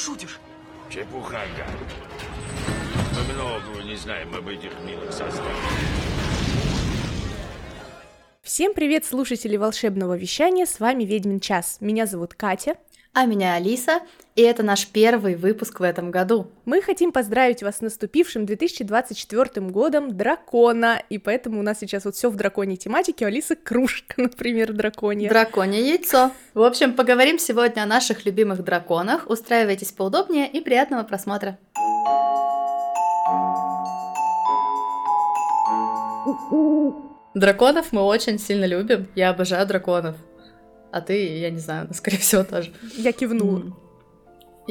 шутишь? Чепуха, Гар. Мы многого не знаем об этих милых созданиях. Всем привет, слушатели волшебного вещания, с вами Ведьмин час. Меня зовут Катя. А меня Алиса, и это наш первый выпуск в этом году. Мы хотим поздравить вас с наступившим 2024 годом дракона, и поэтому у нас сейчас вот все в драконьей тематике, у Алисы кружка, например, драконья. Драконье яйцо. В общем, поговорим сегодня о наших любимых драконах. Устраивайтесь поудобнее и приятного просмотра. Драконов мы очень сильно любим. Я обожаю драконов. А ты, я не знаю, скорее всего, тоже. Я кивнула.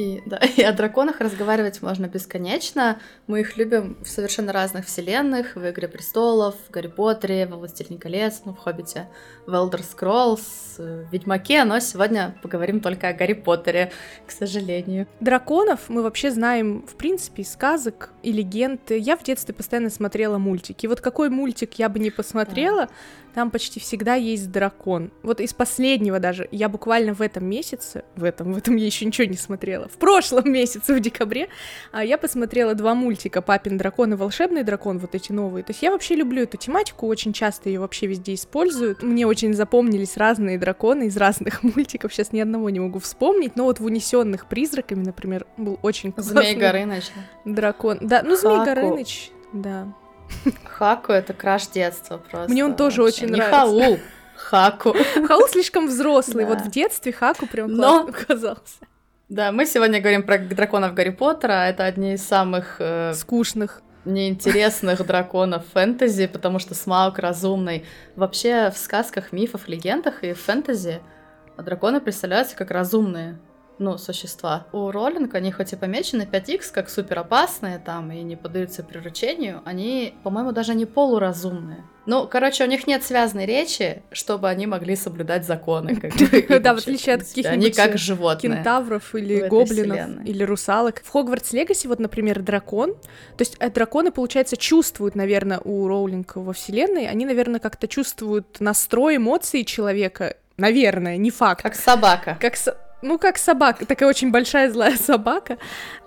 И, да, и о драконах разговаривать можно бесконечно. Мы их любим в совершенно разных вселенных. В «Игре престолов», в «Гарри Поттере», в «Властелине колец», ну, в «Хоббите», в «Элдер Скроллс», в «Ведьмаке», но сегодня поговорим только о Гарри Поттере, к сожалению. Драконов мы вообще знаем, в принципе, из сказок и легенд. Я в детстве постоянно смотрела мультики. Вот какой мультик я бы не посмотрела, там почти всегда есть дракон. Вот из последнего даже, я буквально в этом месяце, в этом, в этом я еще ничего не смотрела, в прошлом месяце, в декабре, а, я посмотрела два мультика «Папин дракон» и «Волшебный дракон», вот эти новые. То есть я вообще люблю эту тематику, очень часто ее вообще везде используют. Мне очень запомнились разные драконы из разных мультиков, сейчас ни одного не могу вспомнить, но вот в «Унесенных призраками», например, был очень классный Змей Горыныч. дракон. Да, ну Змей. Горыныч, да. Хаку — это краш детства просто. Мне он тоже Вообще. очень Не нравится. Хаул, Хаку. Хаул слишком взрослый, Да. вот в детстве Хаку прям Но- казался. Да, мы сегодня говорим про драконов Гарри Поттера. Это одни из самых э, Скучных. неинтересных драконов фэнтези, потому что Смаук разумный. Вообще в сказках, мифах, легендах и в фэнтези драконы представляются как разумные ну, существа. У Роллинг они хоть и помечены 5х как супер опасные там и не поддаются приручению, они, по-моему, даже не полуразумные. Ну, короче, у них нет связанной речи, чтобы они могли соблюдать законы. как бы, и Да, в отличие от каких-нибудь, Они как животные. Кентавров или гоблинов, вселенной. или русалок. В Хогвартс Легаси, вот, например, дракон. То есть э, драконы, получается, чувствуют, наверное, у Роулинг во вселенной, они, наверное, как-то чувствуют настрой, эмоции человека. Наверное, не факт. Как собака. Как со- ну, как собака, такая очень большая злая собака.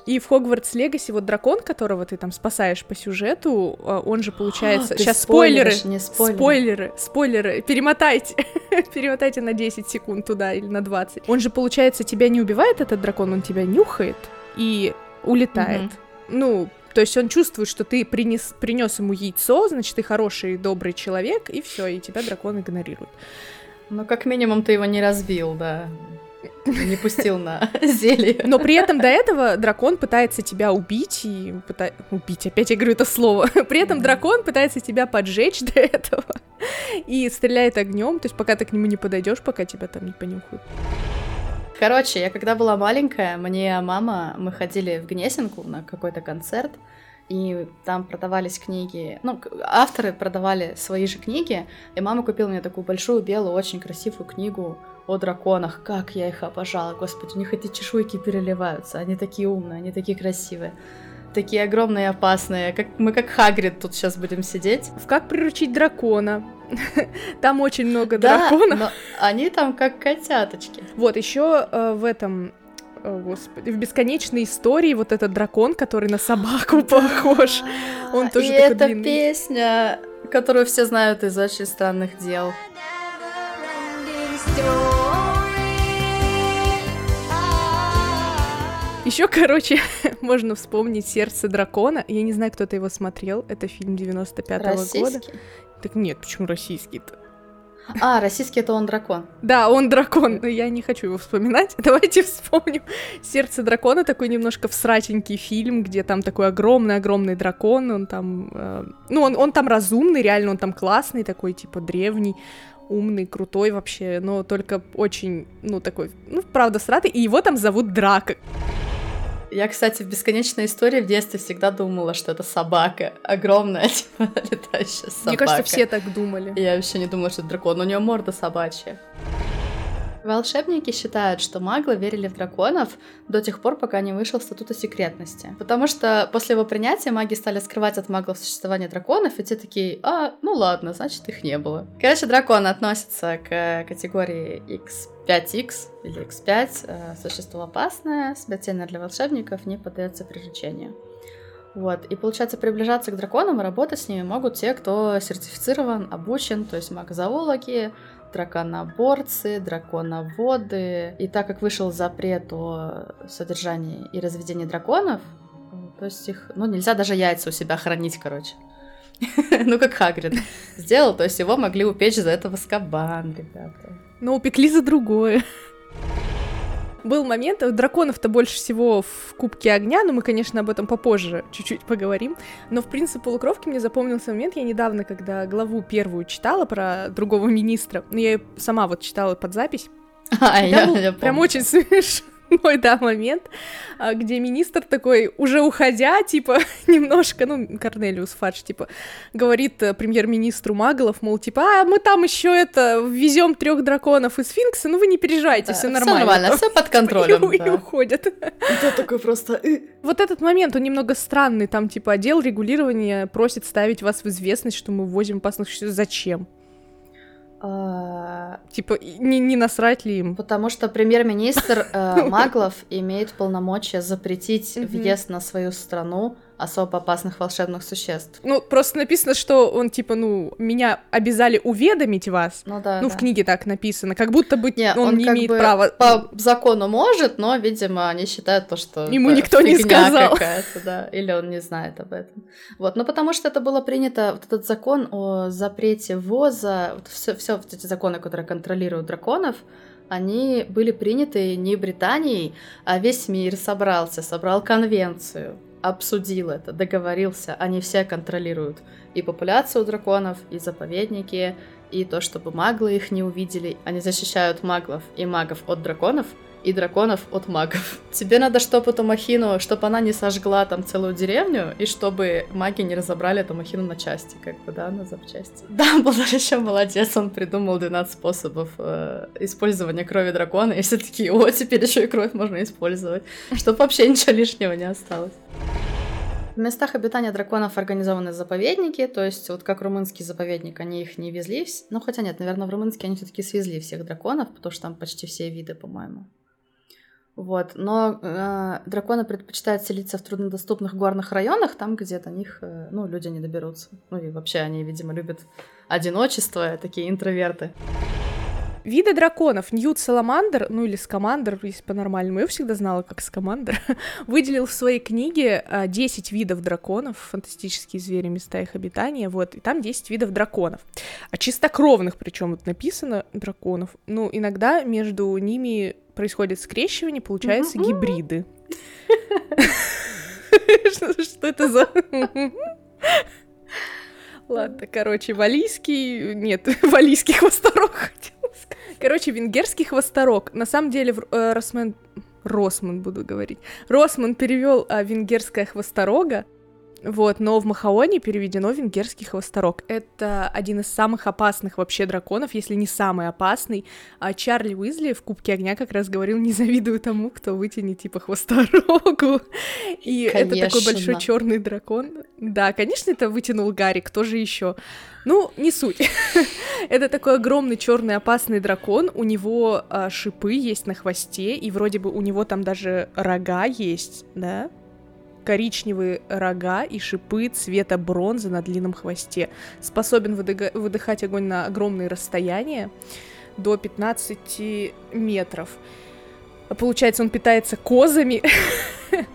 И в Хогвартс Легаси вот дракон, которого ты там спасаешь по сюжету, э, он же получается... А, Сейчас спойлеры, не спойлеры. спойлеры, спойлеры, перемотайте, перемотайте на 10 секунд туда или на 20. Он же, получается, тебя не убивает, этот дракон, он тебя нюхает и улетает. Мгм. Ну, то есть он чувствует, что ты принес, принес ему яйцо, значит, ты хороший, добрый человек, и все, и тебя дракон игнорирует. Ну, как минимум, ты его не разбил, да. Не пустил на зелье. Но при этом до этого дракон пытается тебя убить и пыта- убить, опять я говорю это слово. При этом дракон пытается тебя поджечь до этого и стреляет огнем, то есть пока ты к нему не подойдешь, пока тебя там не понюхают. Короче, я когда была маленькая, мне мама, мы ходили в Гнесинку на какой-то концерт, и там продавались книги, ну, авторы продавали свои же книги, и мама купила мне такую большую, белую, очень красивую книгу о драконах. Как я их обожала, господи, у них эти чешуйки переливаются, они такие умные, они такие красивые, такие огромные и опасные, как, мы как Хагрид тут сейчас будем сидеть. В как приручить дракона? Там очень много Да, драконов. но они там как котяточки. Вот еще в этом о, господи, в бесконечной истории вот этот дракон, который на собаку похож. Он тоже И такой длинный. песня, которую все знают из очень странных дел. Еще, короче, можно вспомнить «Сердце дракона». Я не знаю, кто-то его смотрел. Это фильм 95-го года. Так нет, почему российский-то? А, российский это он дракон. Да, он дракон, но я не хочу его вспоминать. Давайте вспомним. «Сердце дракона» такой немножко всратенький фильм, где там такой огромный-огромный дракон, он там... э, ну, он, он там разумный, реально, он там классный, такой, типа, древний, умный, крутой вообще, но только очень, ну, такой, ну, правда, сратый, и его там зовут Драко. Я, кстати, в бесконечной истории в детстве всегда думала, что это собака. Огромная, типа, летающая собака. Мне кажется, все так думали. Я вообще не думала, что это дракон. У него морда собачья. Волшебники считают, что маглы верили в драконов до тех пор, пока не вышел статута секретности. Потому что после его принятия маги стали скрывать от маглов существование драконов, и те такие, а, ну ладно, значит их не было. Короче, драконы относятся к категории X5X или X5, э, существо опасное, смертельное для волшебников, не поддается приручению. Вот. И получается, приближаться к драконам и работать с ними могут те, кто сертифицирован, обучен, то есть магозоологи, драконоборцы, драконоводы. И так как вышел запрет о содержании и разведении драконов, то есть их, ну, нельзя даже яйца у себя хранить, короче. Ну, как Хагрид сделал, то есть его могли упечь за это в Аскабан, ребята. Но упекли за другое был момент, драконов-то больше всего в Кубке Огня, но мы, конечно, об этом попозже чуть-чуть поговорим. Но, в принципе, полукровки мне запомнился момент, я недавно, когда главу первую читала про другого министра, но я сама вот читала под запись, а, я, я прям очень смешно мой, да, момент, а, где министр такой, уже уходя, типа, немножко, ну, Корнелиус Фадж, типа, говорит э, премьер-министру Маглов, мол, типа, а, мы там еще это, везем трех драконов и сфинкса, ну вы не переживайте, да, все нормально. Все нормально, все под контролем. И, да. и уходят. Это такой просто... Вот этот момент, он немного странный, там, типа, отдел регулирования просит ставить вас в известность, что мы ввозим опасных существ. Зачем? Типа, не, не насрать ли им? Потому что премьер-министр э, Маглов имеет полномочия запретить въезд на свою страну особо опасных волшебных существ. Ну, просто написано, что он, типа, ну, меня обязали уведомить вас. Ну да. Ну, да. в книге так написано. Как будто бы не, он, он не имеет бы права. По закону может, но, видимо, они считают то, что... Ему никто не сказал. да. Или он не знает об этом. Вот, ну потому что это было принято, вот этот закон о запрете ввоза, вот все, все вот эти законы, которые контролируют драконов, они были приняты не Британией, а весь мир собрался, собрал конвенцию обсудил это, договорился, они все контролируют и популяцию драконов, и заповедники, и то, чтобы маглы их не увидели. Они защищают маглов и магов от драконов, и драконов от магов. Тебе надо, чтобы эту махину, чтобы она не сожгла там целую деревню, и чтобы маги не разобрали эту махину на части, как бы, да, на запчасти. Да, был еще молодец, он придумал 12 способов э, использования крови дракона, и все такие, о, теперь еще и кровь можно использовать, чтобы вообще ничего лишнего не осталось. В местах обитания драконов организованы заповедники, то есть вот как румынский заповедник, они их не везли, ну хотя нет, наверное, в румынский они все-таки свезли всех драконов, потому что там почти все виды, по-моему. Вот, но э, драконы предпочитают селиться в труднодоступных горных районах, там, где до них, э, ну, люди не доберутся. Ну и вообще они, видимо, любят одиночество, такие интроверты. Виды драконов. Ньют Саламандр, ну или Скамандр, если по-нормальному, я всегда знала, как Скамандр, выделил в своей книге 10 а, видов драконов, фантастические звери, места их обитания, вот, и там 10 видов драконов. А чистокровных, причем вот написано драконов. Ну, иногда между ними происходит скрещивание, получаются гибриды. Что это за... Ладно, короче, валийский... Нет, валийский хвосторог Короче, венгерский хвосторог. На самом деле, э, Росман... Росман буду говорить. Росман перевел э, венгерское хвосторога, вот, но в Махаоне переведено венгерский хвосторог. Это один из самых опасных вообще драконов, если не самый опасный. А Чарли Уизли в Кубке огня как раз говорил, не завидую тому, кто вытянет типа хвосторогу. И конечно. это такой большой черный дракон. Да, конечно, это вытянул Гарри, кто же еще? Ну, не суть. это такой огромный черный опасный дракон. У него а, шипы есть на хвосте, и вроде бы у него там даже рога есть, да? Коричневые рога и шипы цвета бронзы на длинном хвосте. Способен выдыхать огонь на огромные расстояния, до 15 метров. Получается, он питается козами,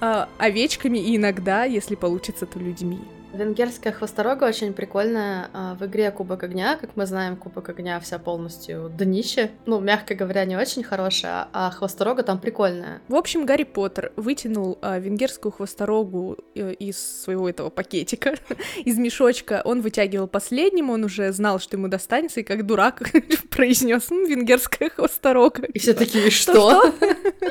а, овечками и иногда, если получится, то людьми. Венгерская хвосторога очень прикольная а, в игре Кубок огня. Как мы знаем, Кубок огня вся полностью днище. Ну, мягко говоря, не очень хорошая, а хвосторога там прикольная. В общем, Гарри Поттер вытянул а, венгерскую хвосторогу э, из своего этого пакетика, из мешочка. Он вытягивал последним, он уже знал, что ему достанется, и как дурак произнес венгерская хвосторога. И все такие, что?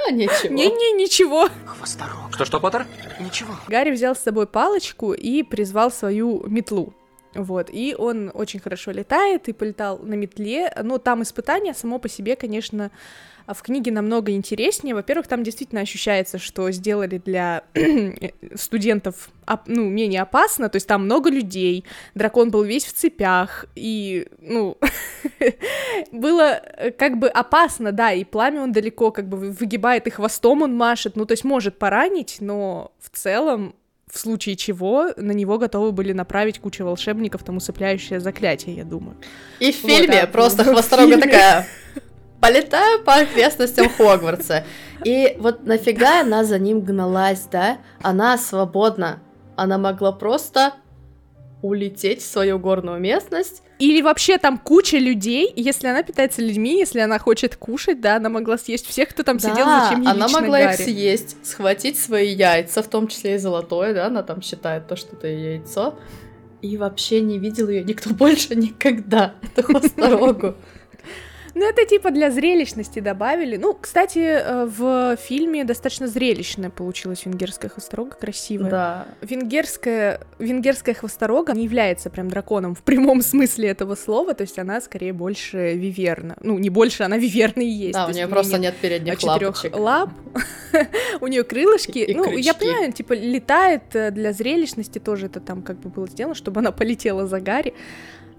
А, ничего. Не-не, ничего. Хвосторог. Что-что, Поттер? Ничего. Гарри взял с собой палочку и призвал свою метлу. Вот, и он очень хорошо летает и полетал на метле, но там испытание само по себе, конечно, в книге намного интереснее. Во-первых, там действительно ощущается, что сделали для студентов ну, менее опасно, то есть там много людей, дракон был весь в цепях, и, ну, было э, как бы опасно, да, и пламя он далеко как бы выгибает, и хвостом он машет, ну, то есть может поранить, но в целом в случае чего на него готовы были направить кучу волшебников, там усыпляющее заклятие, я думаю. И в фильме вот, а, просто хвосторога такая полетаю по окрестностям Хогвартса. И вот нафига она за ним гналась, да? Она свободна. Она могла просто улететь в свою горную местность. Или вообще там куча людей, если она питается людьми, если она хочет кушать, да, она могла съесть всех, кто там да, сидел, зачем ей она могла Гарри. их съесть, схватить свои яйца, в том числе и золотое, да, она там считает то, что это яйцо, и вообще не видел ее никто больше никогда, эту хвосторогу. Ну, это типа для зрелищности добавили. Ну, кстати, э, в фильме достаточно зрелищная получилась венгерская хвосторога, красивая. Да. Венгерская, венгерская хвосторога не является прям драконом в прямом смысле этого слова, то есть она скорее больше виверна. Ну, не больше, она виверна и есть. Да, у нее просто нет передних лапочек. лап, у нее крылышки. Ну, я понимаю, типа летает э, для зрелищности тоже это там как бы было сделано, чтобы она полетела за Гарри.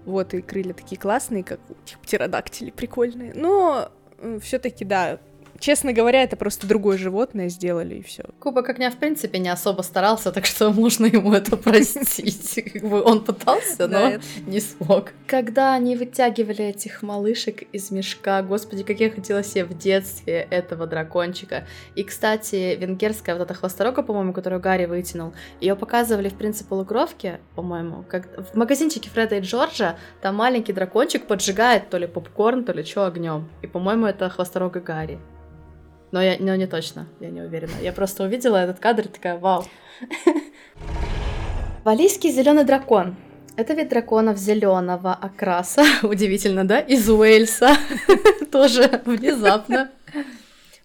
Вот, и крылья такие классные, как у типа, птеродактили, прикольные. Но все-таки, да, Честно говоря, это просто другое животное сделали, и все. Кубок огня, в принципе, не особо старался, так что можно ему это простить. Он пытался, но не смог. Когда они вытягивали этих малышек из мешка, господи, как я хотела себе в детстве этого дракончика. И, кстати, венгерская вот эта хвосторога, по-моему, которую Гарри вытянул, ее показывали в принципе полукровке, по-моему, как в магазинчике Фреда и Джорджа, там маленький дракончик поджигает то ли попкорн, то ли что огнем. И, по-моему, это хвосторога Гарри. Но я но не точно, я не уверена. Я просто увидела этот кадр и такая, вау. Валийский зеленый дракон. Это вид драконов зеленого окраса. Удивительно, да? Из Уэльса. Тоже внезапно.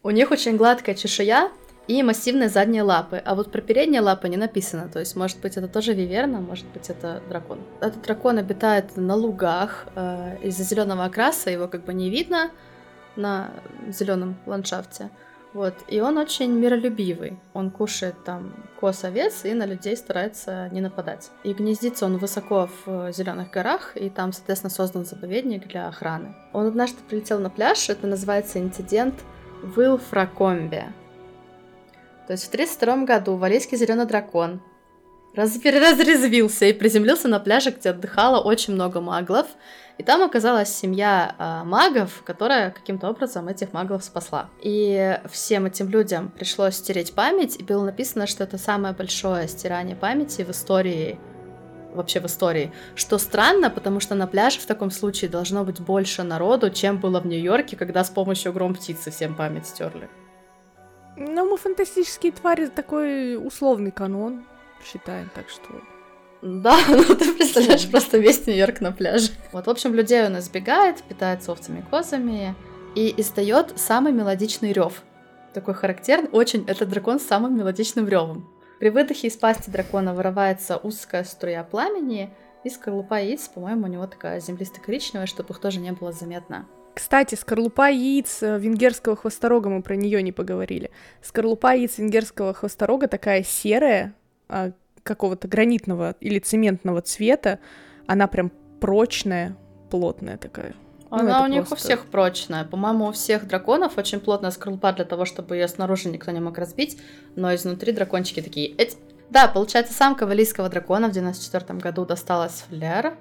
У них очень гладкая чешуя и массивные задние лапы. А вот про передние лапы не написано. То есть, может быть, это тоже виверна, может быть, это дракон. Этот дракон обитает на лугах. Э, из-за зеленого окраса его как бы не видно на зеленом ландшафте. Вот. И он очень миролюбивый. Он кушает там кос овец и на людей старается не нападать. И гнездится он высоко в зеленых горах, и там, соответственно, создан заповедник для охраны. Он однажды прилетел на пляж, это называется инцидент Вилфракомбе. То есть в 1932 году валийский зеленый дракон раз... разрезвился и приземлился на пляже, где отдыхало очень много маглов, и там оказалась семья э, магов, которая каким-то образом этих магов спасла. И всем этим людям пришлось стереть память, и было написано, что это самое большое стирание памяти в истории вообще в истории. Что странно, потому что на пляже в таком случае должно быть больше народу, чем было в Нью-Йорке, когда с помощью гром птицы всем память стерли. Ну, мы фантастические твари такой условный канон считаем, так что да, ну ты представляешь просто весь Нью-Йорк на пляже. Вот, в общем, людей он избегает, питается овцами и козами и издает самый мелодичный рев. Такой характерный, очень, этот дракон с самым мелодичным ревом. При выдохе из пасти дракона вырывается узкая струя пламени, и скорлупа яиц, по-моему, у него такая землисто-коричневая, чтобы их тоже не было заметно. Кстати, скорлупа яиц э, венгерского хвосторога, мы про нее не поговорили. Скорлупа яиц венгерского хвосторога такая серая, какого-то гранитного или цементного цвета, она прям прочная, плотная такая. Ну, Она ну, у них просто... у всех прочная. По-моему, у всех драконов очень плотная скорлупа для того, чтобы ее снаружи никто не мог разбить, но изнутри дракончики такие... Эть! Да, получается, самка валийского дракона в 94 году досталась Флер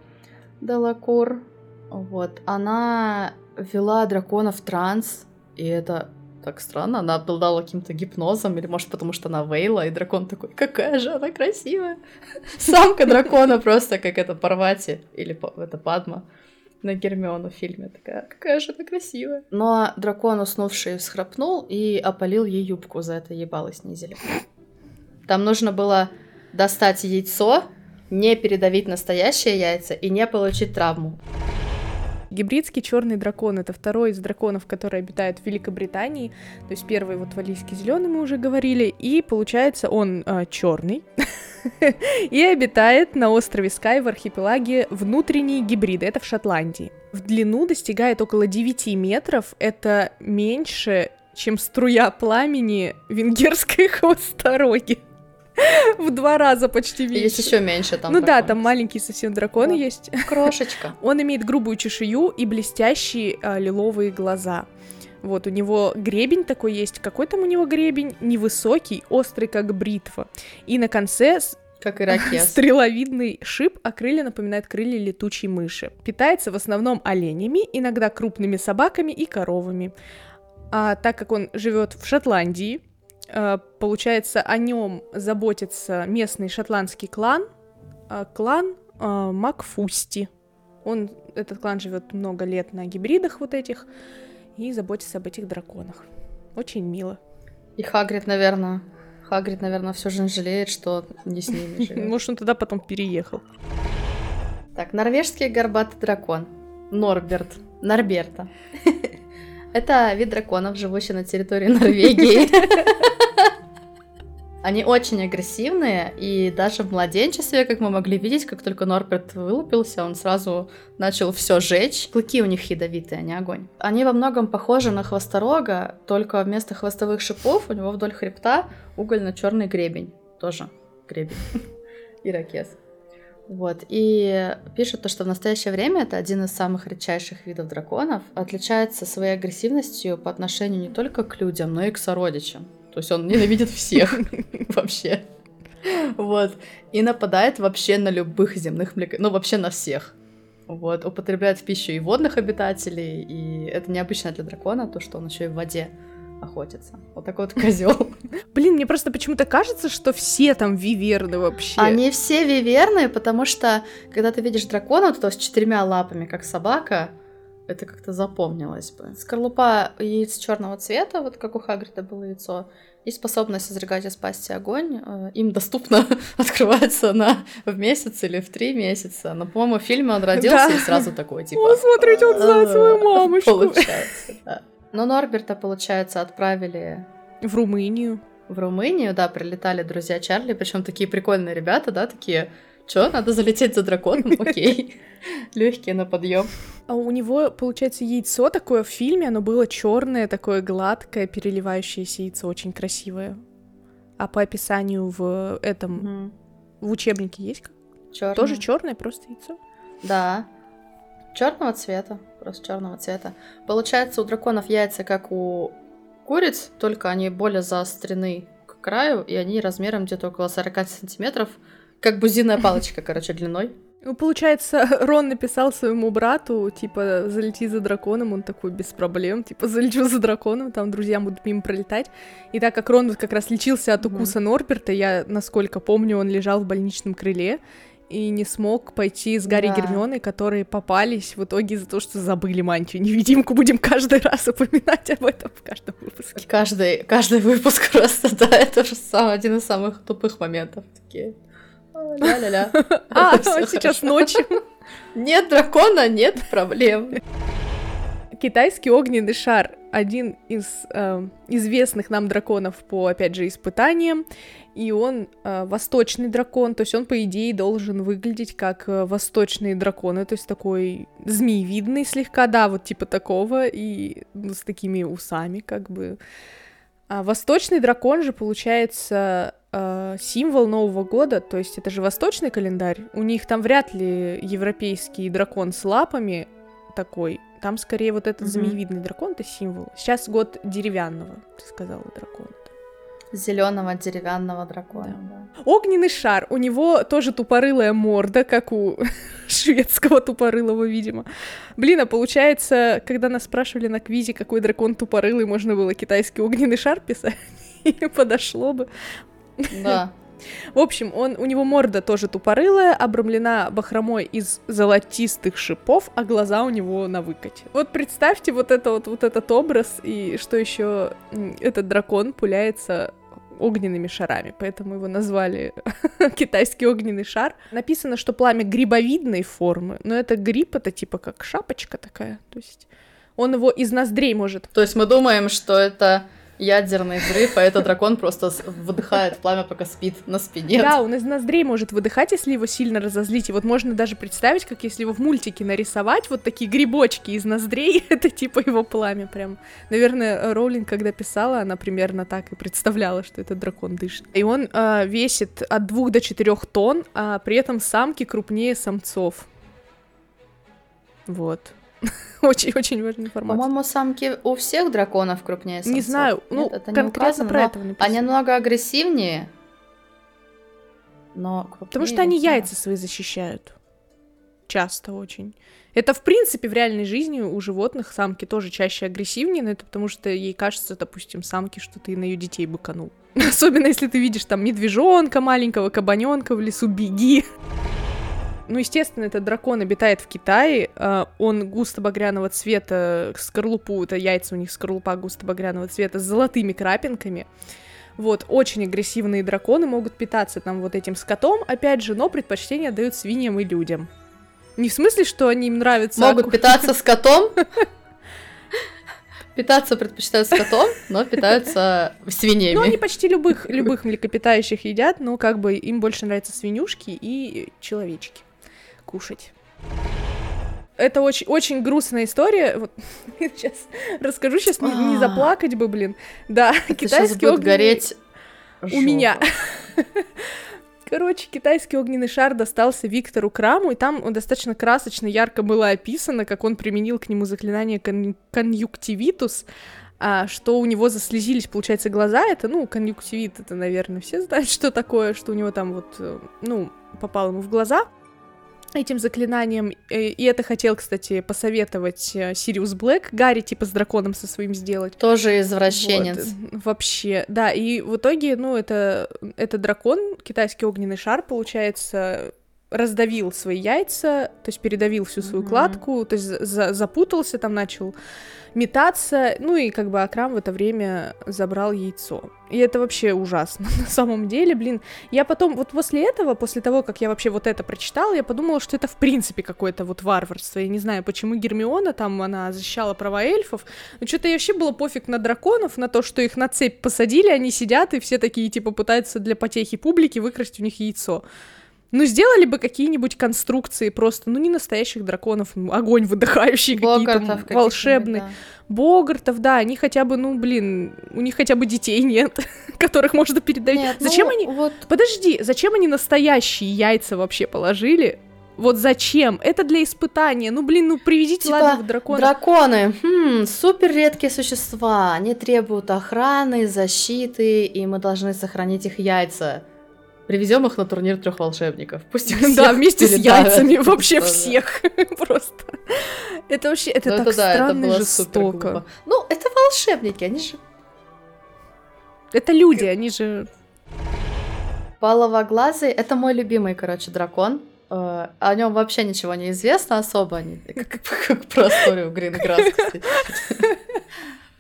Делакур. Вот. Она вела дракона в транс, и это так странно, она обладала каким-то гипнозом, или может потому что она Вейла, и дракон такой, какая же она красивая. Самка дракона просто как это Парвати, или это Падма на Гермиону в фильме. Такая, какая же она красивая. Но дракон, уснувший, всхрапнул и опалил ей юбку, за это ебало снизили. Там нужно было достать яйцо, не передавить настоящие яйца и не получить травму. Гибридский черный дракон это второй из драконов, который обитает в Великобритании. То есть первый вот валийский зеленый мы уже говорили. И получается он э, черный и обитает на острове Скай в архипелаге внутренние гибриды. Это в Шотландии. В длину достигает около 9 метров. Это меньше, чем струя пламени венгерской хвостороги. В два раза почти меньше. Есть еще меньше там. Ну да, там маленькие совсем драконы есть. Крошечка. Он имеет грубую чешую и блестящие а, лиловые глаза. Вот, у него гребень такой есть. Какой там у него гребень? Невысокий, острый, как бритва. И на конце Как ирокез. стреловидный шип, а крылья напоминают крылья летучей мыши. Питается в основном оленями, иногда крупными собаками и коровами. А так как он живет в Шотландии, получается, о нем заботится местный шотландский клан, э, клан э, Макфусти. Он, этот клан живет много лет на гибридах вот этих и заботится об этих драконах. Очень мило. И Хагрид, наверное, Хагрид, наверное, все же жалеет, что не с ними живет. Может, он туда потом переехал. Так, норвежский горбатый дракон. Норберт. Норберта. Это вид драконов, живущий на территории Норвегии. Они очень агрессивные, и даже в младенчестве, как мы могли видеть, как только Норберт вылупился, он сразу начал все жечь. Клыки у них ядовитые, а не огонь. Они во многом похожи на хвосторога, только вместо хвостовых шипов у него вдоль хребта угольно-черный гребень. Тоже гребень. Ирокез. Вот, и пишут то, что в настоящее время это один из самых редчайших видов драконов, отличается своей агрессивностью по отношению не только к людям, но и к сородичам. То есть он ненавидит всех вообще. Вот. И нападает вообще на любых земных млекопитающих, ну вообще на всех. Вот. Употребляет в пищу и водных обитателей, и это необычно для дракона, то, что он еще и в воде охотится. Вот такой вот козел. Блин, мне просто почему-то кажется, что все там виверны вообще. Они все виверны, потому что, когда ты видишь дракона, то с четырьмя лапами, как собака, это как-то запомнилось бы. Скорлупа яиц черного цвета, вот как у Хагрида было яйцо, и способность изрыгать из пасти огонь, э, им доступно открывается на в месяц или в три месяца. Но, по-моему, в фильме он родился Да. и сразу такой, типа... О, смотрите, он знает свою мамочку. Получается, да. Но Норберта, получается, отправили В Румынию. в Румынию, да, прилетали друзья Чарли, причем такие прикольные ребята, да, такие, чё, надо залететь за драконом, окей, легкие на подъем. А у него, получается, яйцо такое в фильме, оно было черное, такое гладкое, переливающееся яйцо, очень красивое. А по описанию в этом, в учебнике есть как? Чёрное. Тоже черное, просто яйцо? Да. Черного цвета, просто черного цвета. Получается, у драконов яйца как у куриц, только они более заострены к краю, и они размером где-то около 40 сантиметров, как бузиная палочка, короче, длиной. Ну, получается, Рон написал своему брату, типа, залети за драконом, он такой, без проблем, типа, залечу за драконом, там друзья будут мимо пролетать. И так как Рон вот как раз лечился от укуса Норберта, я, насколько помню, он лежал в больничном крыле и не смог пойти с Гарри Да. Гермионой, которые попались в итоге из-за того, что забыли мантию-невидимку. Будем каждый раз упоминать об этом в каждом выпуске. Каждый, каждый выпуск просто, да, это же сам, один из самых тупых моментов. Такие, «А, ля-ля-ля. А, сейчас ночью. Нет дракона, нет проблем. Китайский огненный шар один из э, известных нам драконов по, опять же, испытаниям, и он э, восточный дракон, то есть он, по идее, должен выглядеть как э, восточные драконы, то есть такой змеевидный слегка, да, вот типа такого, и ну, с такими усами, как бы. А восточный дракон же, получается, э, символ Нового года, то есть это же восточный календарь, у них там вряд ли европейский дракон с лапами такой, там скорее вот этот Мгм. змеевидный дракон, это символ. Сейчас год деревянного, ты сказала, дракона. Зеленого деревянного дракона. да. Огненный шар, у него тоже тупорылая морда, как у шведского тупорылого, видимо. Блин, а получается, когда нас спрашивали на квизе, какой дракон тупорылый, можно было китайский огненный шар писать, подошло бы. Да. В общем, он, у него морда тоже тупорылая, обрамлена бахромой из золотистых шипов, а глаза у него на выкате. Вот представьте вот, это вот, вот этот образ, и что еще этот дракон пуляется огненными шарами, поэтому его назвали китайский огненный шар. Написано, что пламя грибовидной формы, но это гриб, это типа как шапочка такая, то есть он его из ноздрей может. То есть мы думаем, что это ядерный взрыв, а этот дракон просто выдыхает пламя, пока спит на спине. Да, он из ноздрей может выдыхать, если его сильно разозлить. И вот можно даже представить, как если его в мультике нарисовать, вот такие грибочки из ноздрей, это типа его пламя прям. Наверное, Роулинг, когда писала, она примерно так и представляла, что этот дракон дышит. И он э, весит от двух до четырех тонн, а при этом самки крупнее самцов. Вот. Очень-очень важная информация. По-моему, самки у всех драконов крупнее самцов. Не знаю, ну, Нет, это не конкретно указано, про это написано. Они намного агрессивнее, но крупнее, Потому что они не яйца свои защищают. Часто очень. Это, в принципе, в реальной жизни у животных самки тоже чаще агрессивнее, но это потому что ей кажется, допустим, самке, что ты на ее детей быканул. Особенно если ты видишь там медвежонка маленького, кабаненка в лесу, беги. Ну, естественно, этот дракон обитает в Китае. а, Он густо-багряного цвета, скорлупу, это яйца у них скорлупа густо-багряного цвета с золотыми крапинками. Вот, очень агрессивные драконы могут питаться там вот этим скотом, опять же, но предпочтение дают свиньям и людям. Не в смысле, что они им нравятся... Могут аку- питаться скотом. Питаться предпочитают скотом, но питаются свиньями. Ну, они почти любых, любых млекопитающих едят, но как бы им больше нравятся свинюшки и человечки кушать. Это очень, очень грустная история. Вот сейчас расскажу, сейчас не, не А. заплакать бы, блин. Да, Это китайский огненный- гореть у меня. Короче, китайский огненный шар достался Виктору Краму, и там достаточно красочно, ярко было описано, как он применил к нему заклинание кон- конъюнктивитус, а, что у него заслезились, получается, глаза. Это, ну, конъюнктивит, это, наверное, все знают, что такое, что у него там вот, э, ну, попало ему в глаза этим заклинанием. Э, И это хотел, кстати, посоветовать э, Сириус Блэк, Гарри, типа, с драконом со своим сделать. Тоже извращенец. Вот, вообще, да, и в итоге, ну, это, это дракон, китайский огненный шар, получается, раздавил свои яйца, то есть передавил всю свою Мгм. кладку, то есть за- запутался, там начал метаться, ну и как бы Акрам в это время забрал яйцо. И это вообще ужасно, на самом деле, блин. Я потом, вот после этого, после того, как я вообще вот это прочитала, я подумала, что это в принципе какое-то вот варварство. Я не знаю, почему Гермиона там, она защищала права эльфов, но что-то ей вообще было пофиг на драконов, на то, что их на цепь посадили, они сидят и все такие, типа, пытаются для потехи публики выкрасть у них яйцо. Ну, сделали бы какие-нибудь конструкции просто, ну, не настоящих драконов, огонь выдыхающий, какие-то волшебные. да. Богартов, да, они хотя бы, ну, блин, у них хотя бы детей нет, которых можно передавить. Нет, зачем ну, они... Вот Подожди, зачем они настоящие яйца вообще положили? Вот зачем? Это для испытания. Ну, блин, ну приведите, Типа, ладно, вы дракона. Драконы, хм, супер редкие существа. Они требуют охраны, защиты, и мы должны сохранить их яйца. Привезем их на турнир трех волшебников. Пусть их Да, вместе с яйцами вообще всех. Просто. Это вообще, это Ну, так странно и было жестоко. Ну, это волшебники, они же Это люди, они же... Паловоглазый — это мой любимый, короче, дракон. Э, О нем вообще ничего не известно особо, не- как, как про историю Гринграсс, кстати.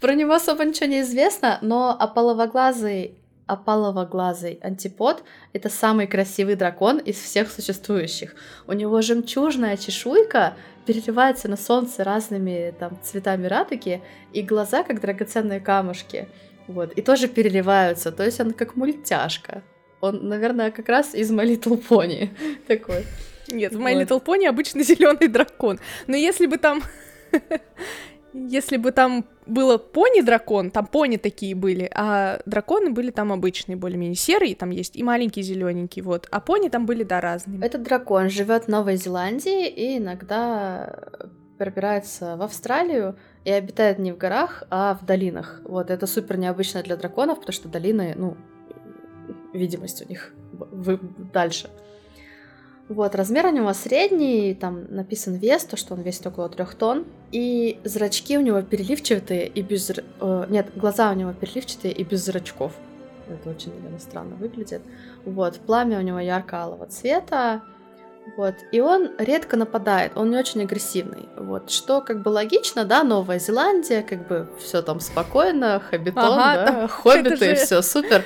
Про него особо ничего не известно, но опаловоглазый, опаловоглазый антипод — это самый красивый дракон из всех существующих. У него жемчужная чешуйка переливается на солнце разными там цветами радуги, и глаза как драгоценные камушки. Вот, и тоже переливаются, то есть он как мультяшка. Он, наверное, как раз из My Little Pony такой. Нет, в My Вот. Little Pony обычно зеленый дракон. Но если бы там... Если бы там было пони-дракон, там пони такие были, а драконы были там обычные, более-менее серые, там есть и маленький зелененький, вот. А пони там были, да, разные. Этот дракон живет в Новой Зеландии и иногда пробирается в Австралию и обитает не в горах, а в долинах. Вот это супер необычно для драконов, потому что долины, ну, видимость у них в- в- дальше. Вот, размер у него средний, там написан вес, то, что он весит около трех тонн. И зрачки у него переливчатые и без... э, нет, глаза у него переливчатые и без зрачков. Это очень, наверное, странно выглядит. Вот, пламя у него ярко-алого цвета. Вот, и он редко нападает, он не очень агрессивный. Вот, что как бы логично, да, Новая Зеландия, как бы все там спокойно, хабитон, Ага, да, хоббиты, же- все супер.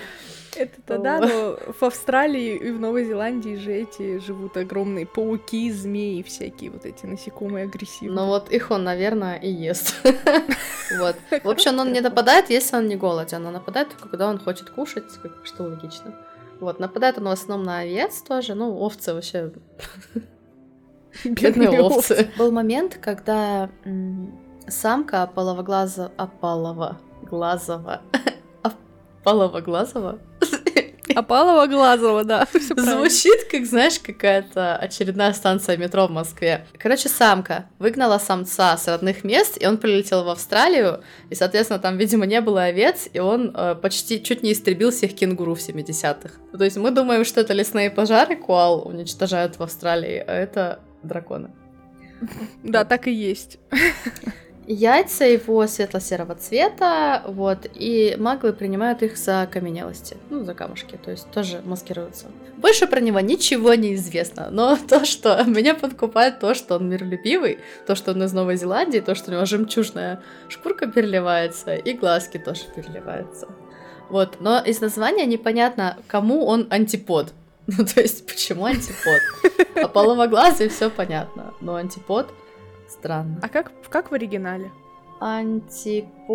Это тогда, но в Австралии и в Новой Зеландии же эти живут огромные пауки, змеи, всякие вот эти насекомые агрессивные. Ну вот их он, наверное, и ест. Вот. В общем, он не нападает, если он не голоден. Он нападает только, когда он хочет кушать, что логично. Вот, нападает он в основном на овец тоже, ну, овцы вообще... Бедные овцы. Был момент, когда самка опаловоглаза... опалова глазова Опалова-глазова Опалова-глазова, да. Звучит, как, знаешь, какая-то очередная станция метро в Москве. Короче, самка выгнала самца с родных мест, и он прилетел в Австралию, и, соответственно, там, видимо, не было овец, и он э, почти чуть не истребил всех кенгуру в 70-х. То есть мы думаем, что это лесные пожары куал уничтожают в Австралии, а это драконы. Да, так и есть. Яйца его светло-серого цвета, вот, и маглы принимают их за окаменелости, ну, за камушки, то есть тоже маскируются. Больше про него ничего не известно, но то, что меня подкупает, то, что он миролюбивый, то, что он из Новой Зеландии, то, что у него жемчужная шкурка переливается, и глазки тоже переливаются. Вот, но из названия непонятно, кому он антипод. Ну, то есть, почему антипод? А половоглазый все понятно, но антипод — Странно. А как, как в оригинале? Антиподиан.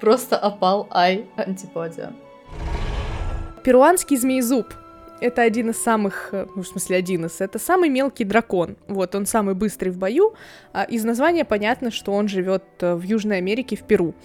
Просто опал ай антиподиан. Перуанский змеезуб. Это один из самых, э, ну, в смысле, один из, это самый мелкий дракон. Вот, он самый быстрый в бою. А из названия понятно, что он живет э, в Южной Америке, в Перу.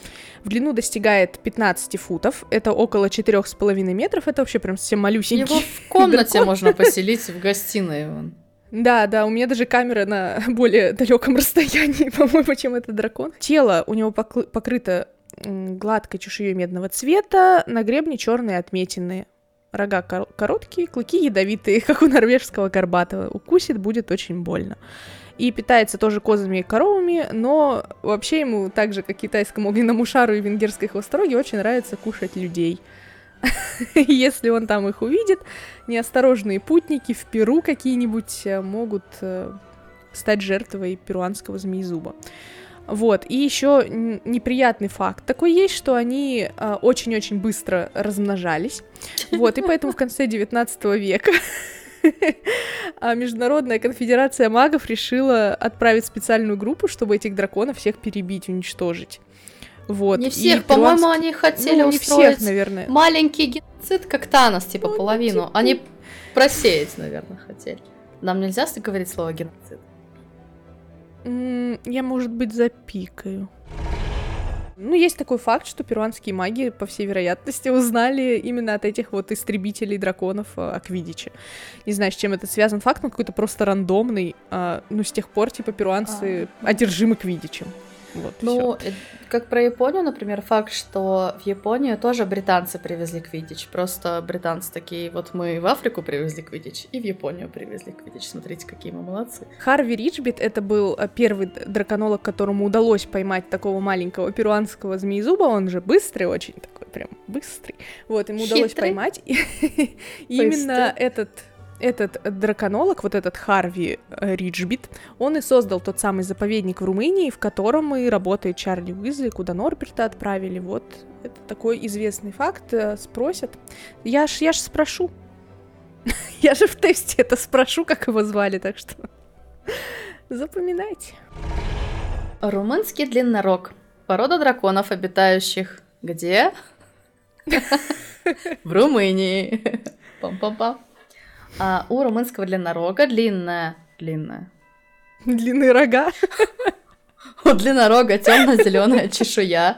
В длину достигает 15 футов, это около 4,5 метров, это вообще прям совсем малюсенький. Его в комнате можно поселить в гостиной. Вон. Да, да, у меня даже камера на более далеком расстоянии, по-моему, чем этот дракон. Тело у него покрыто гладкой чешуей медного цвета, на гребне черные отметины. Рога кор- короткие, клыки ядовитые, как у норвежского горбатого. Укусит будет очень больно. И питается тоже козами и коровами, но вообще ему, так же как китайскому огненному шару и венгерской хвостороге, очень нравится кушать людей. Если он там их увидит, неосторожные путники в Перу какие-нибудь э, могут э, стать жертвой перуанского змеезуба. Вот, и еще неприятный факт такой есть, что они э, очень-очень быстро размножались. Вот, и поэтому в конце 19 века а Международная конфедерация магов решила отправить специальную группу, чтобы этих драконов всех перебить, уничтожить. Вот. Не всех, по-моему, они хотели ну, не устроить всех, наверное. маленький геноцид, как Танос, типа ну, половину. Типа... Они просеять, наверное, хотели. Нам нельзя говорить слово геноцид? Я, может быть, запикаю. Ну, есть такой факт, что перуанские маги, по всей вероятности, узнали именно от этих вот истребителей драконов э, о Квидиче. Не знаю, с чем это связан факт, но какой-то просто рандомный. А, ну, с тех пор, типа, перуанцы а. одержимы Квидичем. Вот, ну, всё. как про Японию, например, факт, что в Японию тоже британцы привезли квидич. Просто британцы такие, вот мы в Африку привезли квидич, и в Японию привезли квидич. Смотрите, какие мы молодцы. Харви Ричбит — это был э, первый драконолог, которому удалось поймать такого маленького перуанского змеезуба. Он же быстрый очень, такой прям быстрый. Вот, ему Хитрый. удалось поймать. И именно этот этот драконолог, вот этот Харви э, Риджбит, он и создал тот самый заповедник в Румынии, в котором и работает Чарли Уизли, куда Норберта отправили. Вот это такой известный факт. Э, спросят. Я ж, я ж спрошу. я же в тесте это спрошу, как его звали, так что запоминайте. Румынский длиннорог. Порода драконов, обитающих где? В Румынии. Пам-пам-пам. А у румынского длиннорога длинная... Длинная. Длинные рога. У длиннорога темно-зеленая чешуя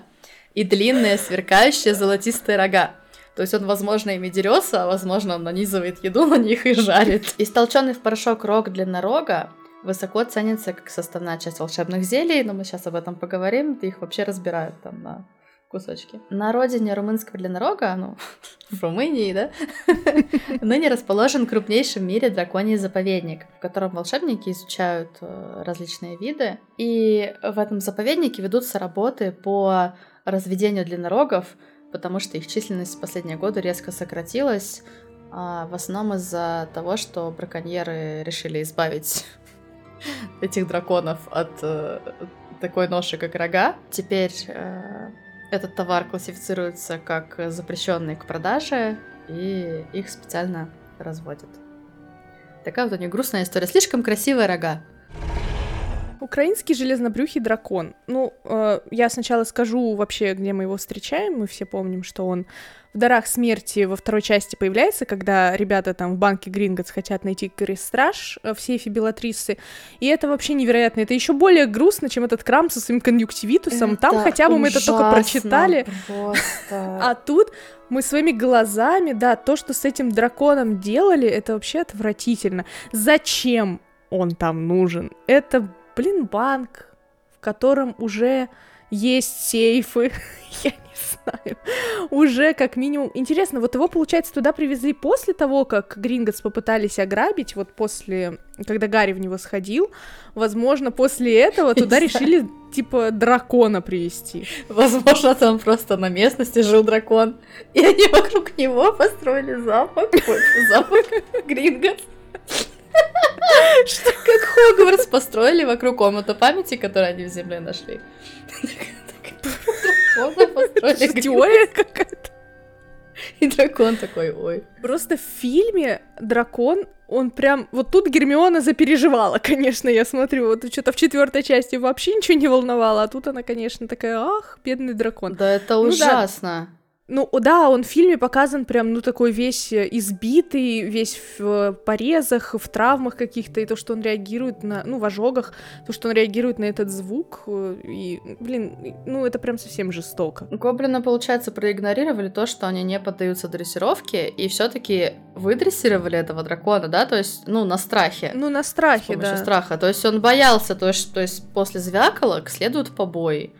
и длинные сверкающие золотистые рога. То есть он, возможно, ими дерется, а возможно, он нанизывает еду на них и жарит. Истолченный в порошок рог длиннорога высоко ценится как составная часть волшебных зелий, но мы сейчас об этом поговорим. Их вообще разбирают там на кусочки. На родине румынского длиннорога, ну, в Румынии, да, ныне расположен крупнейший в мире драконий заповедник, в котором волшебники изучают э, различные виды. И в этом заповеднике ведутся работы по разведению длиннорогов, потому что их численность в последние годы резко сократилась, а в основном из-за того, что браконьеры решили избавить этих драконов от э, такой ноши, как рога. Теперь э, этот товар классифицируется как запрещенный к продаже, и их специально разводят. Такая вот у них грустная история. Слишком красивые рога. Украинский железнобрюхий дракон. Ну, э, я сначала скажу вообще, где мы его встречаем. Мы все помним, что он в «Дарах смерти» во второй части появляется, когда ребята там в банке Гринготс хотят найти крестраж э, в сейфе Белатрисы. И это вообще невероятно. Это еще более грустно, чем этот крам со своим конъюнктивитусом. Это там хотя бы мы это только прочитали. Просто. А тут мы своими глазами, да, то, что с этим драконом делали, это вообще отвратительно. Зачем он там нужен? Это, блин, банк, в котором уже есть сейфы. Я не знаю. Уже как минимум. Интересно, вот его, получается, туда привезли после того, как Гринготс попытались ограбить, вот после, когда Гарри в него сходил. Возможно, после этого туда решили, типа, дракона привезти. Возможно, там просто на местности жил дракон, и они вокруг него построили замок. Замок Гринготс. Что как Хогвартс построили вокруг комнаты памяти, которую они в земле нашли. Теория какая-то. И дракон такой, ой. Просто в фильме дракон, он прям... Вот тут Гермиона запереживала, конечно, я смотрю. Вот что-то в четвертой части вообще ничего не волновало, а тут она, конечно, такая, ах, бедный дракон. Да это Ну ужасно. Ну да, он в фильме показан прям, ну такой весь э, избитый, весь в э, порезах, в травмах каких-то, и то, что он реагирует на, ну, в ожогах, то, что он реагирует на этот звук, э, и, блин, ну это прям совсем жестоко. Гоблины, получается, проигнорировали то, что они не поддаются дрессировке, и все-таки выдрессировали этого дракона, да, то есть, ну, на страхе. Ну, на страхе, да. страха. То есть он боялся, то есть, то есть после звяколок следуют побои.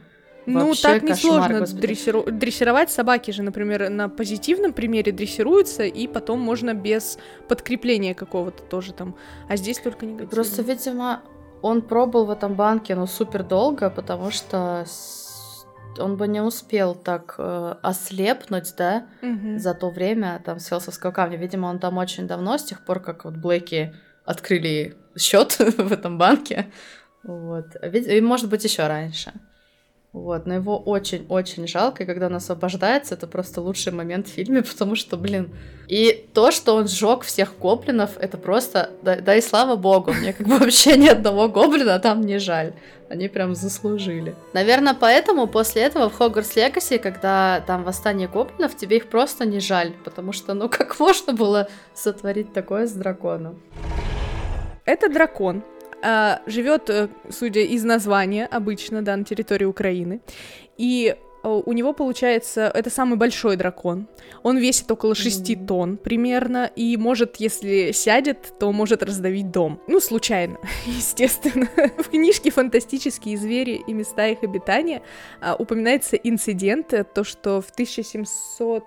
Ну, Вообще так несложно дрессиру- дрессировать. Собаки же, например, на позитивном примере дрессируются, и потом можно без подкрепления какого-то тоже там. А здесь только негативно. Просто, видимо, он пробыл в этом банке, ну, супер долго, потому что он бы не успел так э, ослепнуть, да, Мгм. за то время, там, с Хелсовского камня. Видимо, он там очень давно, с тех пор, как вот Блэки открыли счет в этом банке. Вот. И, может быть, еще раньше. Вот, но его очень-очень жалко, и когда он освобождается, это просто лучший момент в фильме, потому что, блин, и то, что он сжег всех гоблинов, это просто, да, да и слава богу, мне как бы вообще ни одного гоблина там не жаль. Они прям заслужили. Наверное, поэтому после этого в Хогвартс Легаси, когда там восстание гоблинов, тебе их просто не жаль, потому что, ну, как можно было сотворить такое с драконом? Это дракон. А, живет, э, судя из названия, обычно, да, на территории Украины. И э, у него, получается, это самый большой дракон. Он весит около 6 Мгм. тонн примерно, и может, если сядет, то может раздавить дом. Ну, случайно, естественно. В книжке «Фантастические звери и места их обитания» а, упоминается инцидент, э, то, что в 1700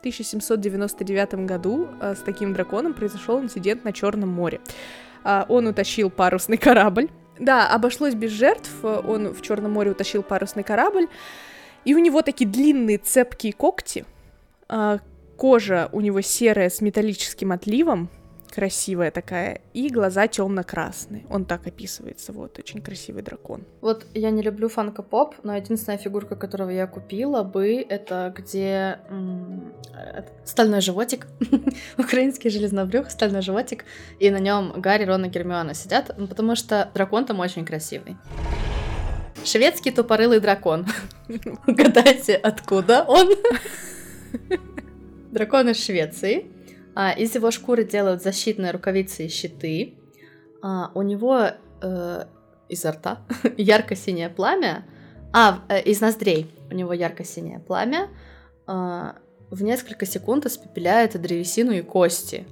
1799 году а, с таким драконом произошел инцидент на Черном море. А, он утащил парусный корабль. Да, обошлось без жертв. Он в Черном море утащил парусный корабль. И у него такие длинные цепкие когти. А, кожа у него серая с металлическим отливом. Красивая такая. И глаза темно-красные. Он так описывается. Вот, очень красивый дракон. Вот я не люблю фанка-поп, но единственная фигурка, которую я купила бы, это где м, стальной животик, украинский железнобрюх, стальной животик, и на нем Гарри, Рон и Гермиона сидят, потому что дракон там очень красивый. Шведский тупорылый дракон. Угадайте, откуда он? Дракон из Швеции. А, из его шкуры делают защитные рукавицы и щиты. А, у него э, изо рта ярко-синее пламя. А, э, из ноздрей у него ярко-синее пламя. а, в несколько секунд испепеляет древесину и кости.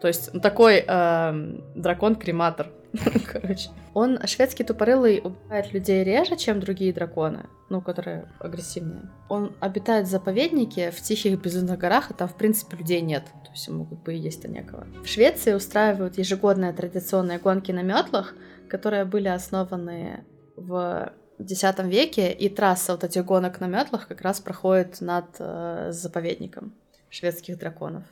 То есть ну, такой эм, дракон-крематор. Короче. Он шведский тупорылый убивает людей реже, чем другие драконы, ну, которые агрессивнее. Он обитает в заповеднике в тихих безлюдных горах, и там, в принципе, людей нет. То есть как бы и есть-то некого. В Швеции устраивают ежегодные традиционные гонки на метлах, которые были основаны в X веке, и трасса вот этих гонок на метлах как раз проходит над э, заповедником шведских драконов.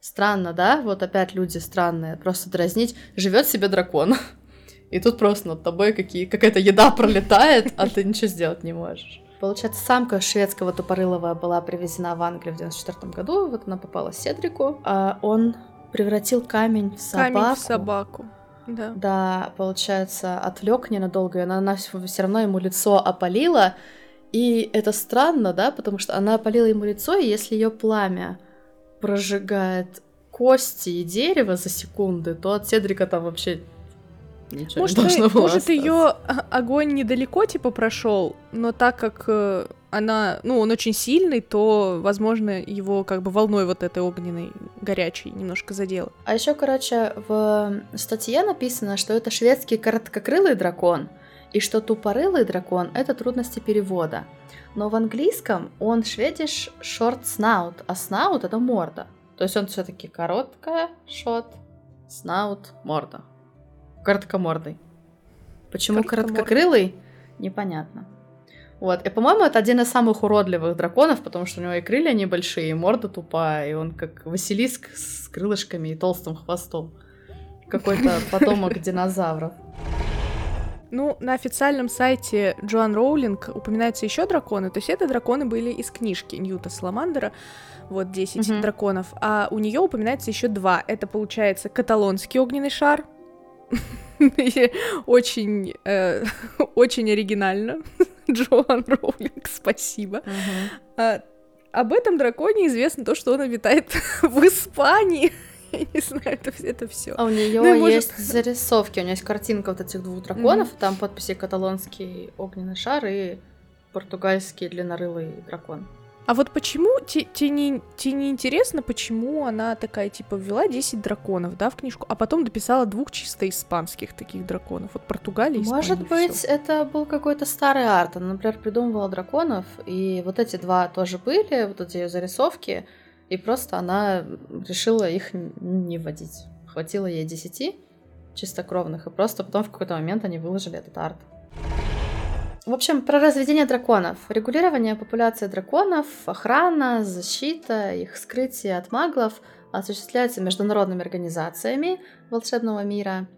Странно, да? Вот опять люди странные. Просто дразнить. Живет себе дракон. И тут просто над тобой какие, какая-то еда пролетает, а ты ничего сделать не можешь. Получается, самка шведского тупорылого была привезена в Англию в 94 году. Вот она попала Седрику. А он превратил камень в собаку. Камень в собаку. Да. Да, получается, отвлек ненадолго, и она, она все равно ему лицо опалила. И это странно, да, потому что она опалила ему лицо, и если ее пламя прожигает кости и дерево за секунды, то от Седрика там вообще ничего Может, не должно было может остаться. ее огонь недалеко типа прошел, но так как э, она, ну, он очень сильный, то, возможно, его как бы волной вот этой огненной горячей немножко задело. А еще, короче, в статье написано, что это шведский короткокрылый дракон, и что тупорылый дракон — это трудности перевода. Но в английском он шведиш short snout, а snout — это морда. То есть он все-таки короткая, short, snout, морда. Короткомордый. Почему короткокрылый? Непонятно. Вот, и, по-моему, это один из самых уродливых драконов, потому что у него и крылья небольшие, и морда тупая, и он как Василиск с крылышками и толстым хвостом. Какой-то потомок динозавров. Ну, на официальном сайте Джоан Роулинг упоминаются еще драконы, то есть это драконы были из книжки Ньюта Саламандера, вот 10 Мгм. драконов, а у нее упоминается еще два. Это получается каталонский огненный шар, очень, э, очень оригинально. Джоан Роулинг, спасибо. А, об этом драконе известно то, что он обитает в Испании. Я не знаю, это, это все. А у нее Ну может- есть зарисовки, у нее есть картинка вот этих двух драконов, там подписи каталонский огненный шар и португальский длиннорылый дракон. А вот почему те, те не, те не интересно, почему она такая, типа, ввела 10 драконов, да, в книжку, а потом дописала двух чисто испанских таких драконов. Вот Португалия, Испания, Может всё. быть, это был какой-то старый арт. Она, например, придумывала драконов, и вот эти два тоже были, вот эти ее зарисовки, и просто она решила их не вводить. Хватило ей десяти чистокровных, и просто потом в какой-то момент они выложили этот арт. В общем, про разведение драконов. Регулирование популяции драконов, охрана, защита, их скрытие от маглов осуществляется международными организациями волшебного мира.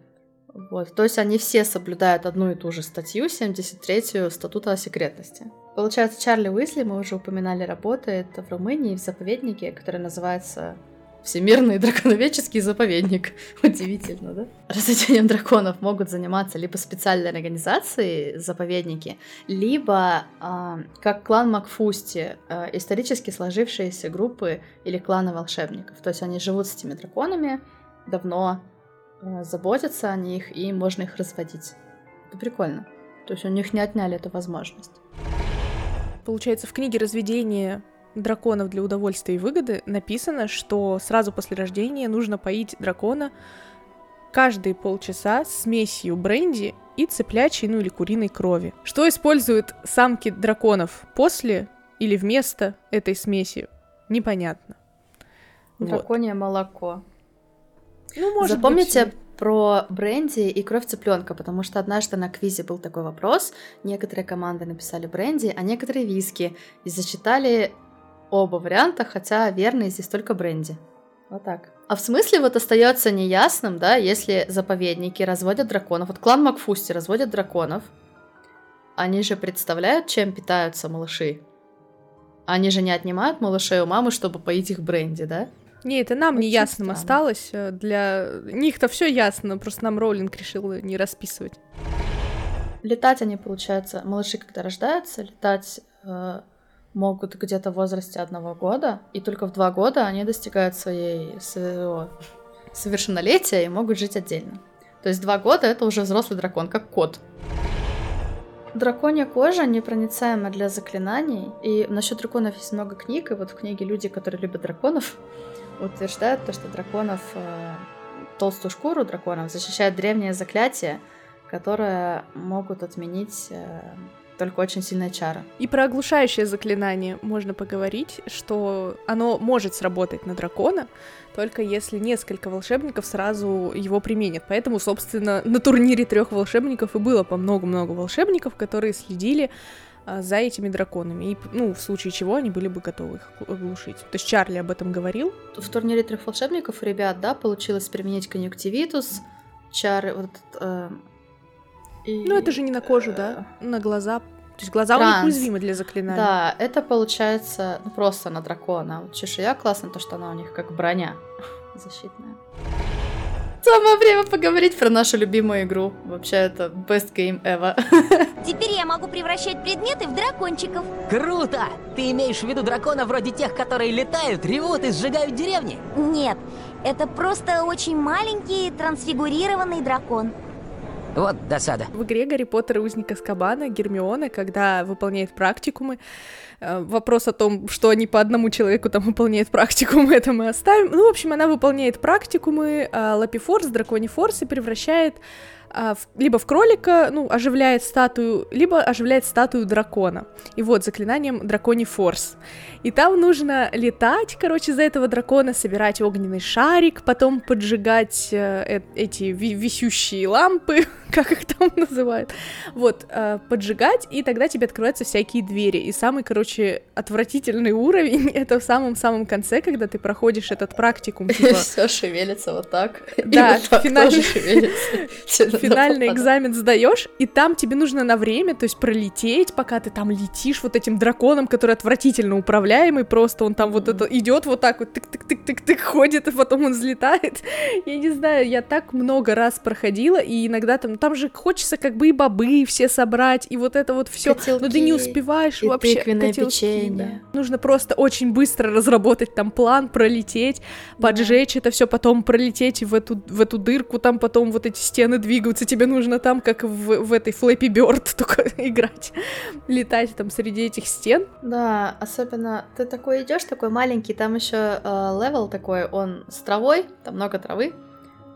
Вот. То есть они все соблюдают одну и ту же статью, 73-ю статута о секретности. Получается, Чарли Уизли, мы уже упоминали, работает в Румынии в заповеднике, который называется Всемирный драконоведческий заповедник. Удивительно, да? Разведением драконов могут заниматься либо специальные организации, заповедники, либо, а, как клан Макфусти, а, исторически сложившиеся группы или кланы волшебников. То есть они живут с этими драконами давно, э, заботятся о них, и можно их разводить. Это прикольно. То есть у них не отняли эту возможность. Получается, в книге разведения драконов для удовольствия и выгоды написано, что сразу после рождения нужно поить дракона каждые полчаса смесью бренди и цыплячьей, ну или куриной крови. Что используют самки драконов после или вместо этой смеси, непонятно. Вот. Драконье молоко. Ну, может Запомните быть, про бренди и кровь цыпленка, потому что однажды на квизе был такой вопрос. Некоторые команды написали бренди, а некоторые виски. И зачитали оба варианта, хотя верный здесь только бренди. Вот так. А в смысле вот остается неясным, да, если заповедники разводят драконов. Вот клан Макфусти разводят драконов. Они же представляют, чем питаются малыши. Они же не отнимают малышей у мамы, чтобы поить их бренди, да? Не, это нам Очень неясным странно. осталось. э, Для них-то все ясно, просто нам Роллинг решил не расписывать. Летать они, получается, малыши, когда рождаются, летать э, могут где-то в возрасте одного года, и только в два года они достигают своей своего совершеннолетия и могут жить отдельно. То есть два года это уже взрослый дракон, как кот. Драконья кожа непроницаема для заклинаний. И насчет драконов есть много книг, и вот в книге люди, которые любят драконов, утверждают то, что драконов, э, толстую шкуру драконов защищает древнее заклятие, которое могут отменить э, только очень сильные чары. И про оглушающее заклинание можно поговорить, что оно может сработать на дракона, только если несколько волшебников сразу его применят. Поэтому, собственно, на турнире трех волшебников и было по много-много волшебников, которые следили за этими драконами. И, ну, в случае чего они были бы готовы их оглушить. То есть Чарли об этом говорил. В турнире трех волшебников у ребят, да, получилось применить конъюнктивитус, чары, вот этот, э, и- Ну, это же не на кожу, да? На глаза То есть глаза у них Транс. уязвимы для заклинаний. Да, это получается ну, просто на дракона. Вот чешуя классно, то, что она у них как броня защитная. Самое время поговорить про нашу любимую игру. Вообще, это best game ever. Теперь я могу превращать предметы в дракончиков. Круто! Ты имеешь в виду дракона вроде тех, которые летают, ревут и сжигают деревни? Нет, это просто очень маленький трансфигурированный дракон. Вот досада. В игре Гарри Поттер и Узник Аскабана Гермиона, когда выполняет практикумы, э, вопрос о том, что они по одному человеку там выполняют практикумы, это мы оставим. Ну, в общем, она выполняет практикумы а Лапифорс, Драконий Форс и превращает в- либо в кролика, ну, оживляет статую, либо оживляет статую дракона. И вот, заклинанием Драконий Форс. И там нужно летать, короче, за этого дракона, собирать огненный шарик, потом поджигать э, э- эти ви- висющие лампы, как их там называют. Вот, э, поджигать, и тогда тебе открываются всякие двери. И самый, короче, отвратительный уровень — это в самом-самом конце, когда ты проходишь этот практикум, типа... Все шевелится вот так. Да, вот так финальный- тоже шевелится. Экзамен сдаешь, и там тебе нужно на время, то есть пролететь, пока ты там летишь вот этим драконом, который отвратительно управляемый, просто он там вот это идет вот так вот тык-тык-тык-тык-тык ходит, и потом он взлетает. Я не знаю, я так много раз проходила, и иногда там, там же хочется как бы и бобы все собрать, и вот это вот все, но ты не успеваешь вообще. тыквенное печенье. да. Нужно просто очень быстро разработать там план, пролететь, поджечь это все, потом пролететь в эту, в эту дырку, там потом вот эти стены двигаются, тебе нужно там, как в, в этой Flappy Bird только играть, летать там среди этих стен. Да, особенно ты такой идешь, такой маленький, там еще level такой, он с травой, там много травы.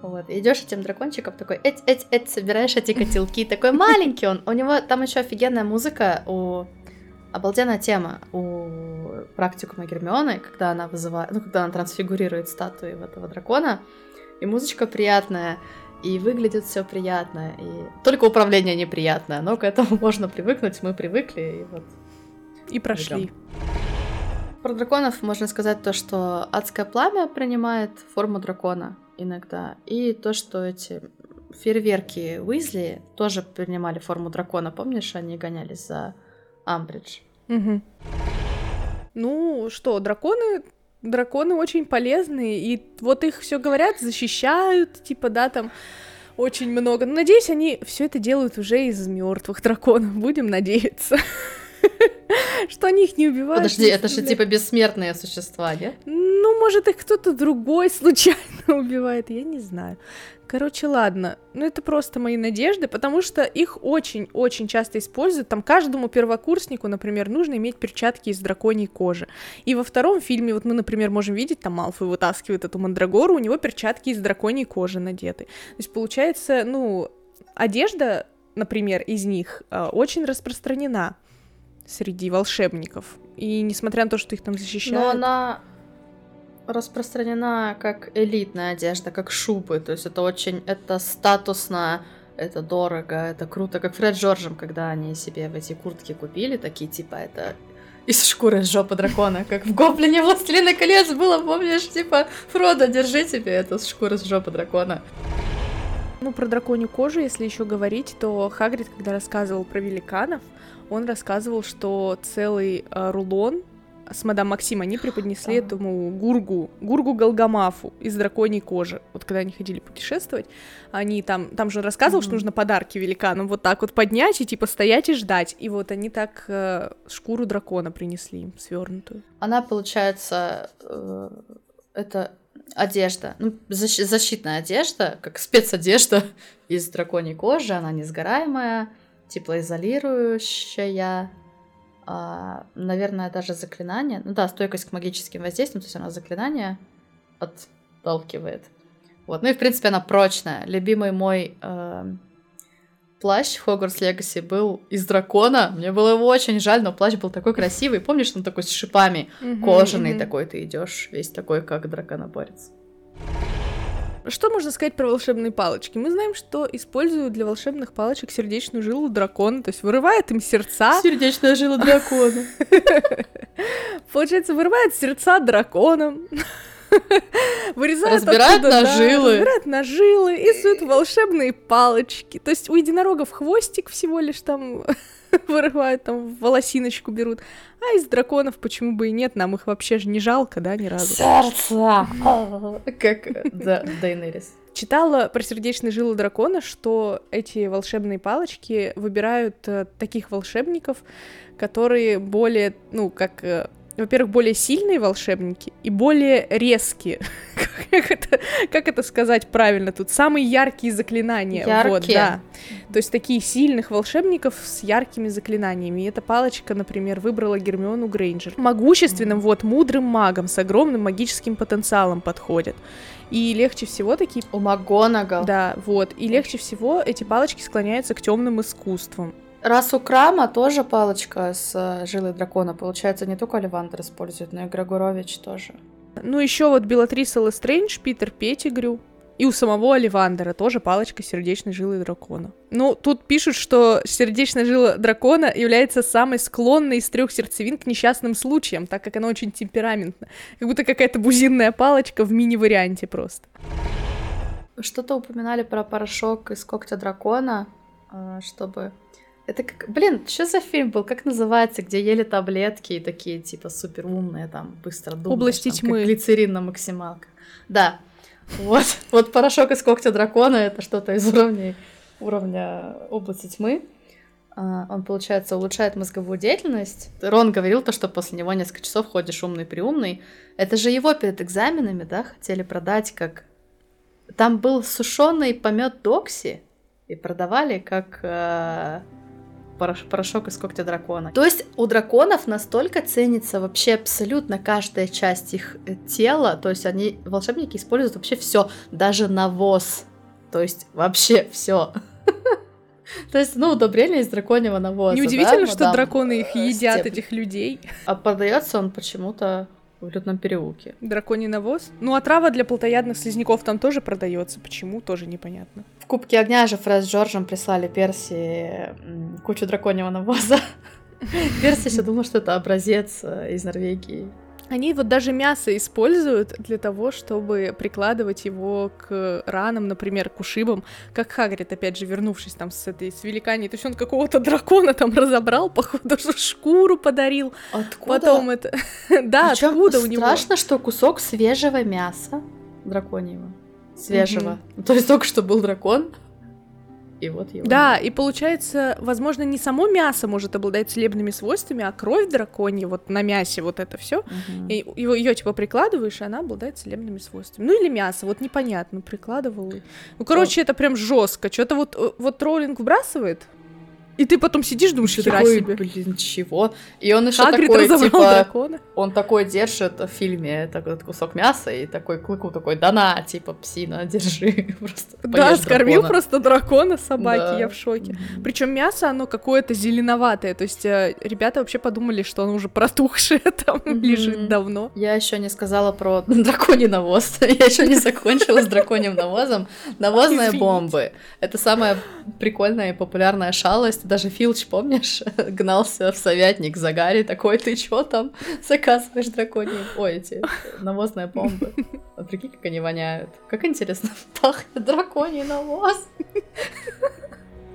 Вот, идешь этим дракончиком такой, эть, эть, эть, собираешь эти котелки, такой маленький он. У него там еще офигенная музыка, у обалденная тема у практикума Гермионы, когда она вызывает, ну, когда она трансфигурирует статуи этого дракона, и музычка приятная, и выглядит все приятно, и только управление неприятное, но к этому можно привыкнуть, мы привыкли, и вот И прошли. Идём. Про драконов можно сказать то, что адское пламя принимает форму дракона иногда, и то, что эти фейерверки Уизли тоже принимали форму дракона. Помнишь, они гонялись за Амбридж? Мгм. Ну что, драконы, драконы очень полезные, и вот их все говорят, защищают, типа, да, там очень много. Но надеюсь, они все это делают уже из мертвых драконов. Будем надеяться. Что они их не убивают. Подожди, это же типа бессмертные существа, нет? Ну, может, их кто-то другой случайно убивает, я не знаю. Короче, ладно. Ну, это просто мои надежды, потому что их очень-очень часто используют. Там каждому первокурснику, например, нужно иметь перчатки из драконьей кожи. И во втором фильме, вот мы, например, можем видеть, там Малфой вытаскивает эту мандрагору, у него перчатки из драконьей кожи надеты. То есть, получается, ну, одежда, например, из них э, очень распространена среди волшебников. И несмотря на то, что их там защищают... Но она распространена как элитная одежда, как шубы. То есть это очень, это статусно, это дорого, это круто. Как Фред Джорджем, когда они себе в эти куртки купили, такие типа это из шкуры с жопы дракона, как в Гоблине Властелина колец было, помнишь, типа, Фродо, держи тебе эту шкуру с жопы дракона. Ну, про драконью кожу, если еще говорить, то Хагрид, когда рассказывал про великанов, он рассказывал, что целый э, рулон с мадам Максим они преподнесли Да. этому гургу, гургу Галгамафу из драконьей кожи. Вот когда они ходили путешествовать, они там, там же он рассказывал, что Мгм. нужно подарки великанам вот так вот поднять и типа стоять и ждать. И вот они так э, шкуру дракона принесли им свернутую. Она, получается, э, это одежда, ну, защ- защитная одежда, как спецодежда из драконьей кожи, она несгораемая, теплоизолирующая, а, наверное, даже заклинание, ну да, стойкость к магическим воздействиям, то есть она заклинание отталкивает. Вот, ну и в принципе она прочная. Любимый мой э, плащ Хогвартс Легаси был из дракона. Мне было его очень жаль, но плащ был такой красивый. Помнишь, он такой с шипами, кожаный такой, ты идешь весь такой, как драконоборец. Что можно сказать про волшебные палочки? Мы знаем, что используют для волшебных палочек сердечную жилу дракона, то есть вырывает им сердца. Сердечная жила дракона. Получается, вырывает сердца драконам. Вырезают Разбирают оттуда, на да, разбирают на жилы и суют волшебные палочки. То есть у единорогов хвостик всего лишь там вырывают, там волосиночку берут. А из драконов почему бы и нет, нам их вообще же не жалко, да, ни разу. Сердце! Как да, Дейнерис. Читала про сердечные жилы дракона, что эти волшебные палочки выбирают э, таких волшебников, которые более, ну, как, э, во-первых, более сильные волшебники и более резкие. как, это, как это сказать правильно тут? Самые яркие заклинания. Вот, Яркие? да. То есть такие сильных волшебников с яркими заклинаниями. И эта палочка, например, выбрала Гермиону Грейнджер. Могущественным, вот, мудрым магом с огромным магическим потенциалом подходит. И легче всего такие У МакГонагал. да, вот. И легче всего эти палочки склоняются к темным искусствам. Раз у Крама тоже палочка с э, жилой дракона, получается, не только Оливандр использует, но и Григорович тоже. Ну, еще вот Белатриса Лестрейндж, Питер Петтигрю. И у самого Оливандера тоже палочка сердечной жилы дракона. Ну, тут пишут, что сердечная жила дракона является самой склонной из трех сердцевин к несчастным случаям, так как она очень темпераментна. Как будто какая-то бузинная палочка в мини-варианте просто. Что-то упоминали про порошок из когтя дракона, э, чтобы... Это как... Блин, что за фильм был? Как называется? Где ели таблетки и такие, типа, супер умные, там, быстро думаешь. «Области там, тьмы». Как глицерин на максималках. Да. Вот. Вот порошок из когтя дракона — это что-то из уровней, уровня области тьмы. А, Он, получается, улучшает мозговую деятельность. Рон говорил то, что после него несколько часов ходишь умный-приумный. Это же его перед экзаменами, да, хотели продать как... Там был сушеный помет Докси, и продавали как э, порошок из когтя дракона. То есть у драконов настолько ценится вообще абсолютно каждая часть их э, тела, то есть они, волшебники, используют вообще все, даже навоз. То есть вообще все. То есть, ну, удобрение из драконьего навоза. Неудивительно, да, что драконы их э, едят, Степ? этих людей. А продается он почему-то в лютном переулке. Драконий навоз. Ну, а трава для плотоядных слизняков там тоже продается. Почему, тоже непонятно. В Кубке Огня же Фред с Джорджем прислали Перси кучу драконьего навоза. Перси еще думал, что это образец э, из Норвегии. Они вот даже мясо используют для того, чтобы прикладывать его к ранам, например, к ушибам, как Хагрид, опять же, вернувшись там с этой, с великаней, то есть он какого-то дракона там разобрал, походу, что шкуру подарил, Откуда? потом это... Да, Причём откуда у него? Страшно, что кусок свежего мяса драконьего. Свежего. То есть только что был дракон, и вот его. Да, и получается, возможно, не само мясо может обладать целебными свойствами, а кровь драконья, вот на мясе вот это все, Мгм. и его, ее типа прикладываешь, и она обладает целебными свойствами. Ну или мясо, вот непонятно, прикладывал. Ну, короче, это прям жестко. Что-то вот, э, вот Роулинг вбрасывает, и ты потом сидишь, думаешь, хера себе. блин, чего? И он еще Хагрид такой, типа, дракона. он такой держит в фильме такой кусок мяса и такой клыку такой, да на, типа, псина, держи. Просто Да, скормил дракона». просто дракона собаки, Да. я в шоке. Причем мясо, оно какое-то зеленоватое, то есть э, ребята вообще подумали, что оно уже протухшее там лежит давно. Я еще не сказала про драконий навоз. Я еще не закончила с драконьим навозом. Навозные бомбы. Это самая прикольная и популярная шалость. Даже Филч, помнишь, гнался в советник за Гарри. Такой, ты чё там заказываешь драконьи... Ой, эти навозные бомбы. А прикинь, как они воняют. Как интересно пахнет драконий навоз.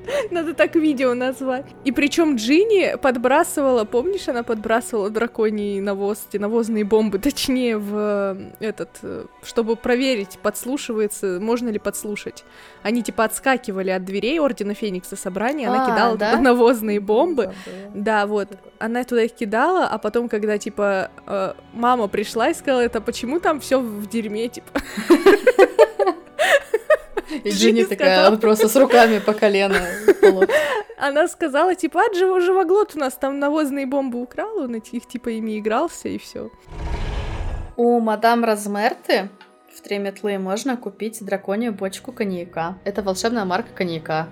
Надо так видео назвать. И причем Джинни подбрасывала, помнишь, она подбрасывала драконий навоз, эти навозные бомбы, точнее, в э, этот, э, чтобы проверить, подслушивается, можно ли подслушать. Они типа отскакивали от дверей Ордена Феникса собрания, она А, кидала да? туда навозные бомбы. Забыла. Да, вот. Она туда их кидала, а потом, когда, типа, э, мама пришла и сказала, это почему там все в дерьме, типа. И Джинни такая вот просто с руками по колено. Она сказала, типа, а жив- живоглот у нас там навозные бомбы украл, он их, типа, ими игрался, и все. У мадам Размерты в три метлы можно купить драконью бочку коньяка. Это волшебная марка коньяка.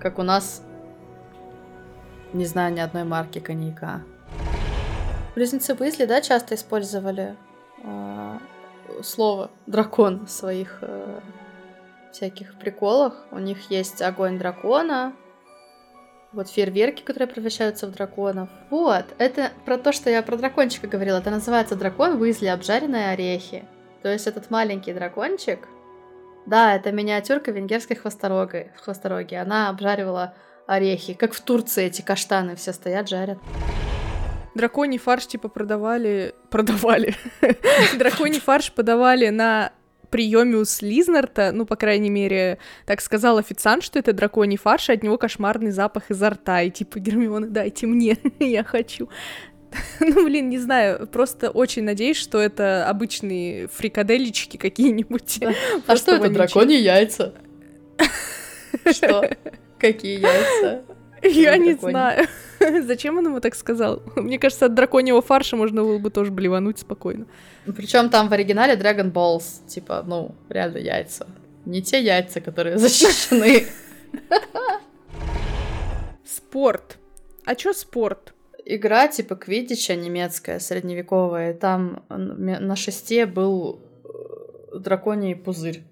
Как у нас... Не знаю ни одной марки коньяка. Близнецы Уизли, да, часто использовали а, слово дракон в своих э, всяких приколах. У них есть огонь дракона, вот фейерверки, которые превращаются в драконов. Вот, это про то, что я про дракончика говорила. Это называется дракон Уизли обжаренные орехи. То есть этот маленький дракончик, да, это миниатюрка венгерской хвостороги. хвостороги. Она обжаривала орехи, как в Турции эти каштаны все стоят, жарят. Драконий фарш типа продавали... Продавали. Драконий фарш подавали на приеме у Слизнарта, ну, по крайней мере, так сказал официант, что это драконий фарш, и от него кошмарный запах изо рта, и типа, Гермиона, дайте мне, я хочу. Ну, блин, не знаю, просто очень надеюсь, что это обычные фрикаделечки какие-нибудь. А что это, драконьи яйца? Что? Какие яйца? Я не знаю. Зачем он ему так сказал? Мне кажется, от драконьего фарша можно было бы тоже блевануть спокойно. Причем там в оригинале Dragon Balls, типа, ну, реально яйца. Не те яйца, которые защищены. Спорт. А чё спорт? Игра типа квиддича немецкая, средневековая. Там на шесте был э, драконий пузырь.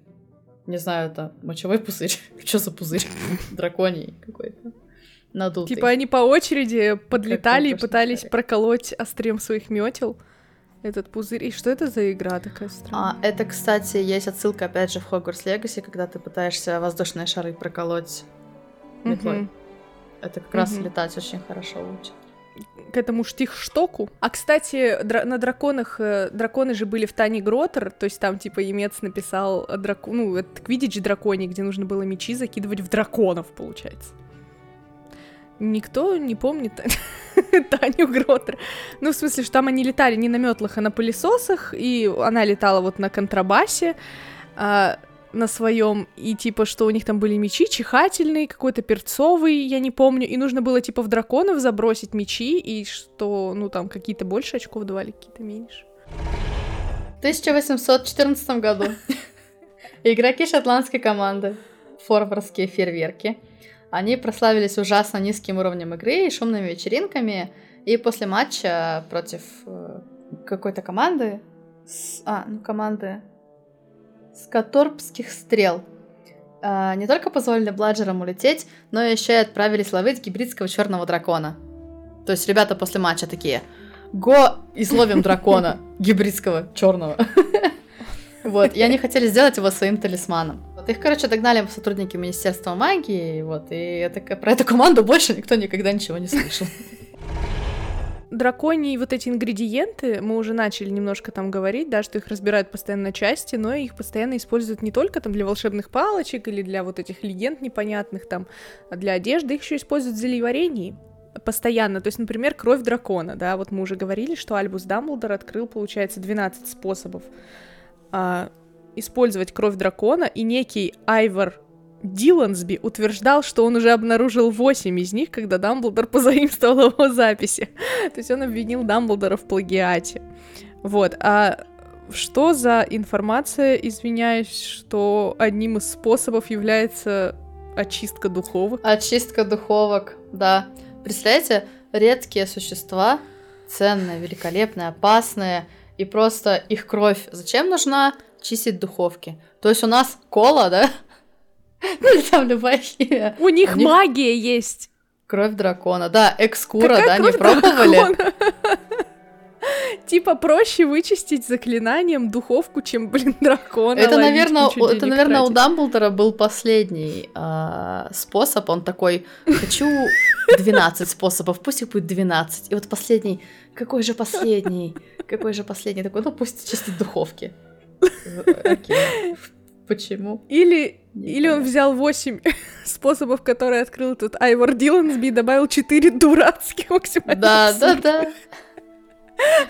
Не знаю, это мочевой пузырь. Что за пузырь? Драконий какой-то. Надутый. Типа они по очереди подлетали и пытались проколоть острием своих метел этот пузырь. И что это за игра такая странная? А, это, кстати, есть отсылка, опять же, в Хогвартс Легаси, когда ты пытаешься воздушные шары проколоть метлой. Угу. Это как угу. раз летать очень хорошо учит к этому штихштоку. А, кстати, дра- на драконах, э, драконы же были в Тане Гротер, то есть там, типа, Емец написал драку, ну, это Квидич драконий, где нужно было мечи закидывать в драконов, получается. Никто не помнит Таню Гротер. Ну, в смысле, что там они летали не на метлах, а на пылесосах, и она летала вот на контрабасе. А, на своем, и типа, что у них там были мечи чихательные, какой-то перцовый, я не помню, и нужно было типа в драконов забросить мечи, и что, ну там какие-то больше очков давали, какие-то меньше. В 1814 году игроки шотландской команды Форвардские фейерверки они прославились ужасно низким уровнем игры и шумными вечеринками, и после матча против э, какой-то команды, а, ну, команды скоторпских стрел. А, не только позволили бладжерам улететь, но еще и отправились ловить гибридского черного дракона. То есть ребята после матча такие, го, изловим дракона гибридского черного. Вот, и они хотели сделать его своим талисманом. Их, короче, догнали сотрудники Министерства магии, вот, и это, про эту команду больше никто никогда ничего не слышал драконьи вот эти ингредиенты, мы уже начали немножко там говорить, да, что их разбирают постоянно на части, но их постоянно используют не только там для волшебных палочек или для вот этих легенд непонятных там, а для одежды, их еще используют в зельеварении постоянно. То есть, например, кровь дракона, да, вот мы уже говорили, что Альбус Дамблдор открыл, получается, 12 способов а, использовать кровь дракона, и некий Айвор Дилансби утверждал, что он уже обнаружил восемь из них, когда Дамблдор позаимствовал его записи. То есть он обвинил Дамблдора в плагиате. Вот, а что за информация, извиняюсь, что одним из способов является очистка духовок? Очистка духовок, да. Представляете, редкие существа, ценные, великолепные, опасные, и просто их кровь зачем нужна? Чистить духовки. То есть у нас кола, да, Ну, там любая химия. У них магия есть. Кровь дракона. Да, экскура, да, не пробовали? Типа проще вычистить заклинанием духовку, чем, блин, дракона. Это, наверное, это, наверное, у Дамблдора был последний а, способ. Он такой, хочу 12 способов, пусть их будет 12. И вот последний, какой же последний? Какой же последний? Такой, ну пусть чистить духовки. Окей. Почему? Или, или он взял 8 способов, которые открыл тут Айвор Дилансби, и добавил 4 дурацких максимально. Да, да, да.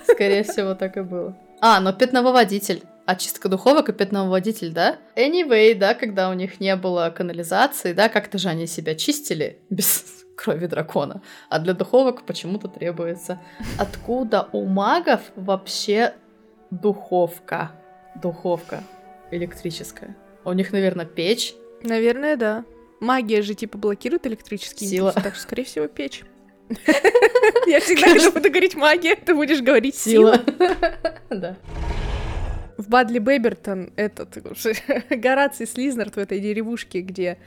Скорее всего, так и было. А, но пятновыводитель. Очистка духовок и пятновыводитель, да? Anyway, да, когда у них не было канализации, да, как-то же они себя чистили без крови дракона. А для духовок почему-то требуется. Откуда у магов вообще духовка? Духовка электрическая. У них, наверное, печь. Наверное, да. Магия же типа блокирует электрические Сила. импульсы, так что, скорее всего, печь. Я всегда, когда буду говорить магия, ты будешь говорить сила. Да. В Бадли Бэбертон этот Гораций Слизнард в этой деревушке, где а,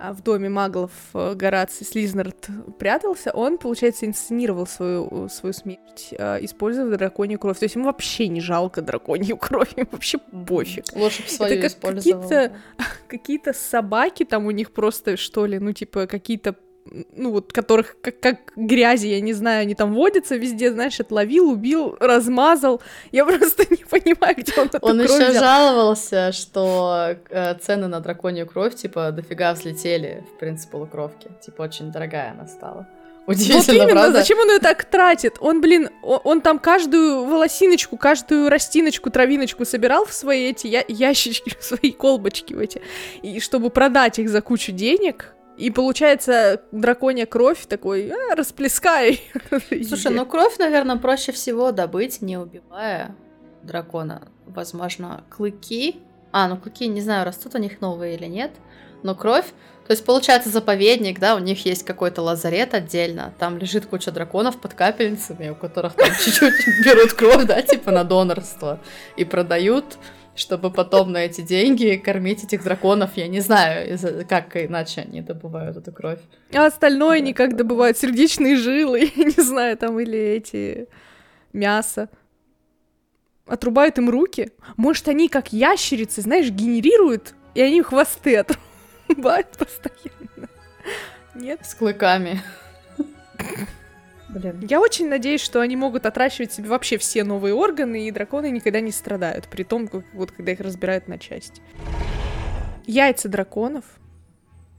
в доме маглов э, Гораций Слизнард прятался, он, получается, инсценировал свою, свою смерть, а, используя драконью кровь. То есть ему вообще не жалко драконью кровь, ему вообще пофиг. Лучше бы свою Это как какие-то, какие-то собаки там у них просто, что ли, ну, типа, какие-то ну, вот, которых как, как грязи, я не знаю, они там водятся везде, знаешь, отловил, убил, размазал. Я просто не понимаю, где он эту Он кровь еще взял. жаловался, что э, цены на драконью кровь, типа, дофига взлетели в принцип полукровки. Типа, очень дорогая она стала. Вот Удивительно, именно, правда? зачем он ее так тратит? Он, блин, он, он там каждую волосиночку, каждую растиночку, травиночку собирал в свои эти я- ящички, в свои колбочки в эти, и чтобы продать их за кучу денег. И получается драконья кровь такой, а, расплескай. Слушай, ну кровь, наверное, проще всего добыть, не убивая дракона. Возможно, клыки. А, ну клыки, не знаю, растут у них новые или нет. Но кровь, то есть получается заповедник, да, у них есть какой-то лазарет отдельно, там лежит куча драконов под капельницами, у которых там чуть-чуть берут кровь, да, типа на донорство, и продают, чтобы потом на эти деньги кормить этих драконов, я не знаю, как иначе они добывают эту кровь. А остальное Да, никак такое. добывают сердечные жилы, я не знаю, там или эти мясо. Отрубают им руки. Может, они как ящерицы, знаешь, генерируют, и они хвосты отрубают постоянно. Нет? С клыками. Блин. Я очень надеюсь, что они могут отращивать себе вообще все новые органы, и драконы никогда не страдают, при том, как, вот когда их разбирают на части. Яйца драконов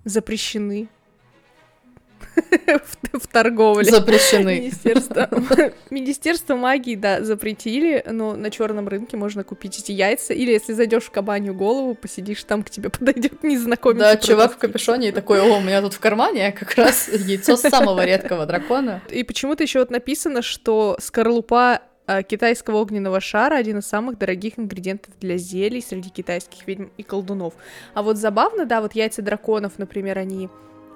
запрещены в, торговле. Запрещены. Министерство, Министерство магии, да, запретили, но на черном рынке можно купить эти яйца. Или если зайдешь в кабанью голову, посидишь, там к тебе подойдет незнакомец. Да, чувак в капюшоне и такой, о, у меня тут в кармане как раз яйцо самого редкого дракона. И почему-то еще вот написано, что скорлупа а, китайского огненного шара один из самых дорогих ингредиентов для зелий среди китайских ведьм и колдунов. А вот забавно, да, вот яйца драконов, например, они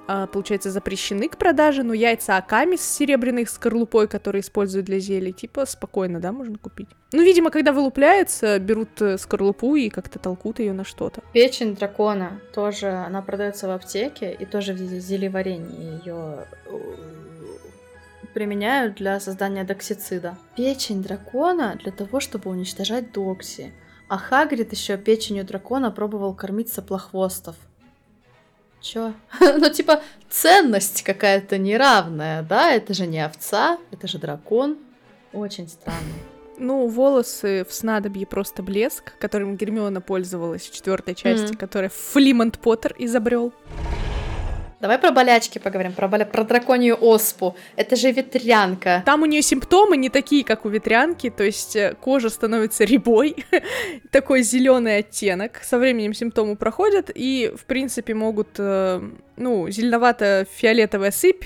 получается, запрещены к продаже, но яйца аками с серебряной скорлупой, которые используют для зелий, типа, спокойно, да, можно купить. Ну, видимо, когда вылупляются, берут э, скорлупу и как-то толкут ее на что-то. Печень дракона тоже, она продается в аптеке, и тоже в зелеварении ее применяют для создания доксицида. Печень дракона для того, чтобы уничтожать докси. А Хагрид еще печенью дракона пробовал кормить соплохвостов. Чё? ну, типа, ценность какая-то неравная, да? Это же не овца, это же дракон. Очень странно. Ну, волосы в снадобье просто блеск, которым Гермиона пользовалась в четвертой части, Мгм. которая Флимонт Поттер изобрел. Давай про болячки поговорим, про, боля- про драконью оспу. Это же ветрянка. Там у нее симптомы не такие, как у ветрянки, то есть э, кожа становится рябой, такой зеленый оттенок. Со временем симптомы проходят и, в принципе, могут, э, ну, зеленовато-фиолетовая сыпь.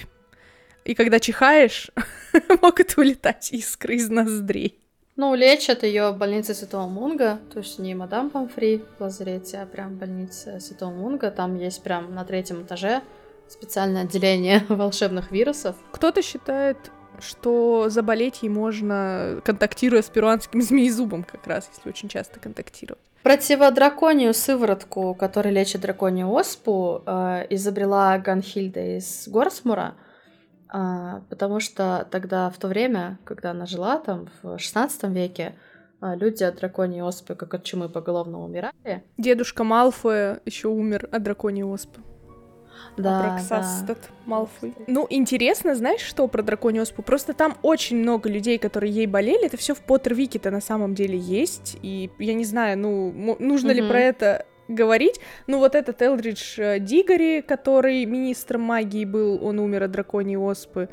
И когда чихаешь, могут вылетать искры из ноздрей. Ну, лечат ее в больнице Святого Мунга, то есть не мадам Памфри в лазарете, а прям больница Святого Мунга. Там есть прям на третьем этаже специальное отделение волшебных вирусов. Кто-то считает, что заболеть ей можно, контактируя с перуанским змеезубом как раз, если очень часто контактировать. Противодраконию сыворотку, которая лечит драконью оспу, э, изобрела Ганхильда из Горсмура, а, потому что тогда, в то время, когда она жила, там, в 16 веке, а, люди от драконьей оспы, как от чумы поголовно умирали. Дедушка Малфоя еще умер от драконьей оспы. Да, Абраксастат Малфой. Ну, интересно, знаешь, что про драконью оспу? Просто там очень много людей, которые ей болели. Это все в Поттервике-то на самом деле есть. И я не знаю, ну, нужно ли Мгм. про это говорить. Ну, вот этот Элдридж э, Дигори, который министром магии был, он умер от драконьей оспы.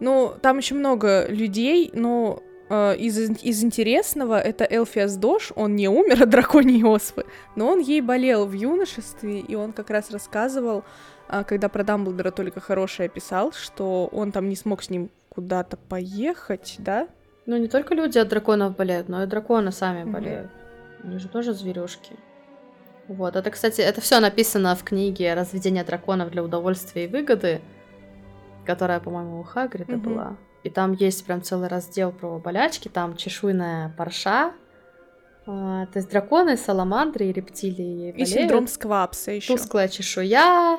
Ну, там еще много людей, но э, из, из интересного это Элфиас Дош, он не умер от драконьей оспы, но он ей болел в юношестве, и он как раз рассказывал, когда про Дамблдора только хорошее писал, что он там не смог с ним куда-то поехать, да? Ну, не только люди от драконов болеют, но и драконы сами Мгм. болеют. Они же тоже зверюшки. Вот, это, кстати, это все написано в книге «Разведение драконов для удовольствия и выгоды», которая, по-моему, у Хагрида Мгм. была. И там есть прям целый раздел про болячки, там чешуйная парша, а, то есть драконы, саламандры и рептилии И болеют. синдром Сквапса еще. Тусклая чешуя,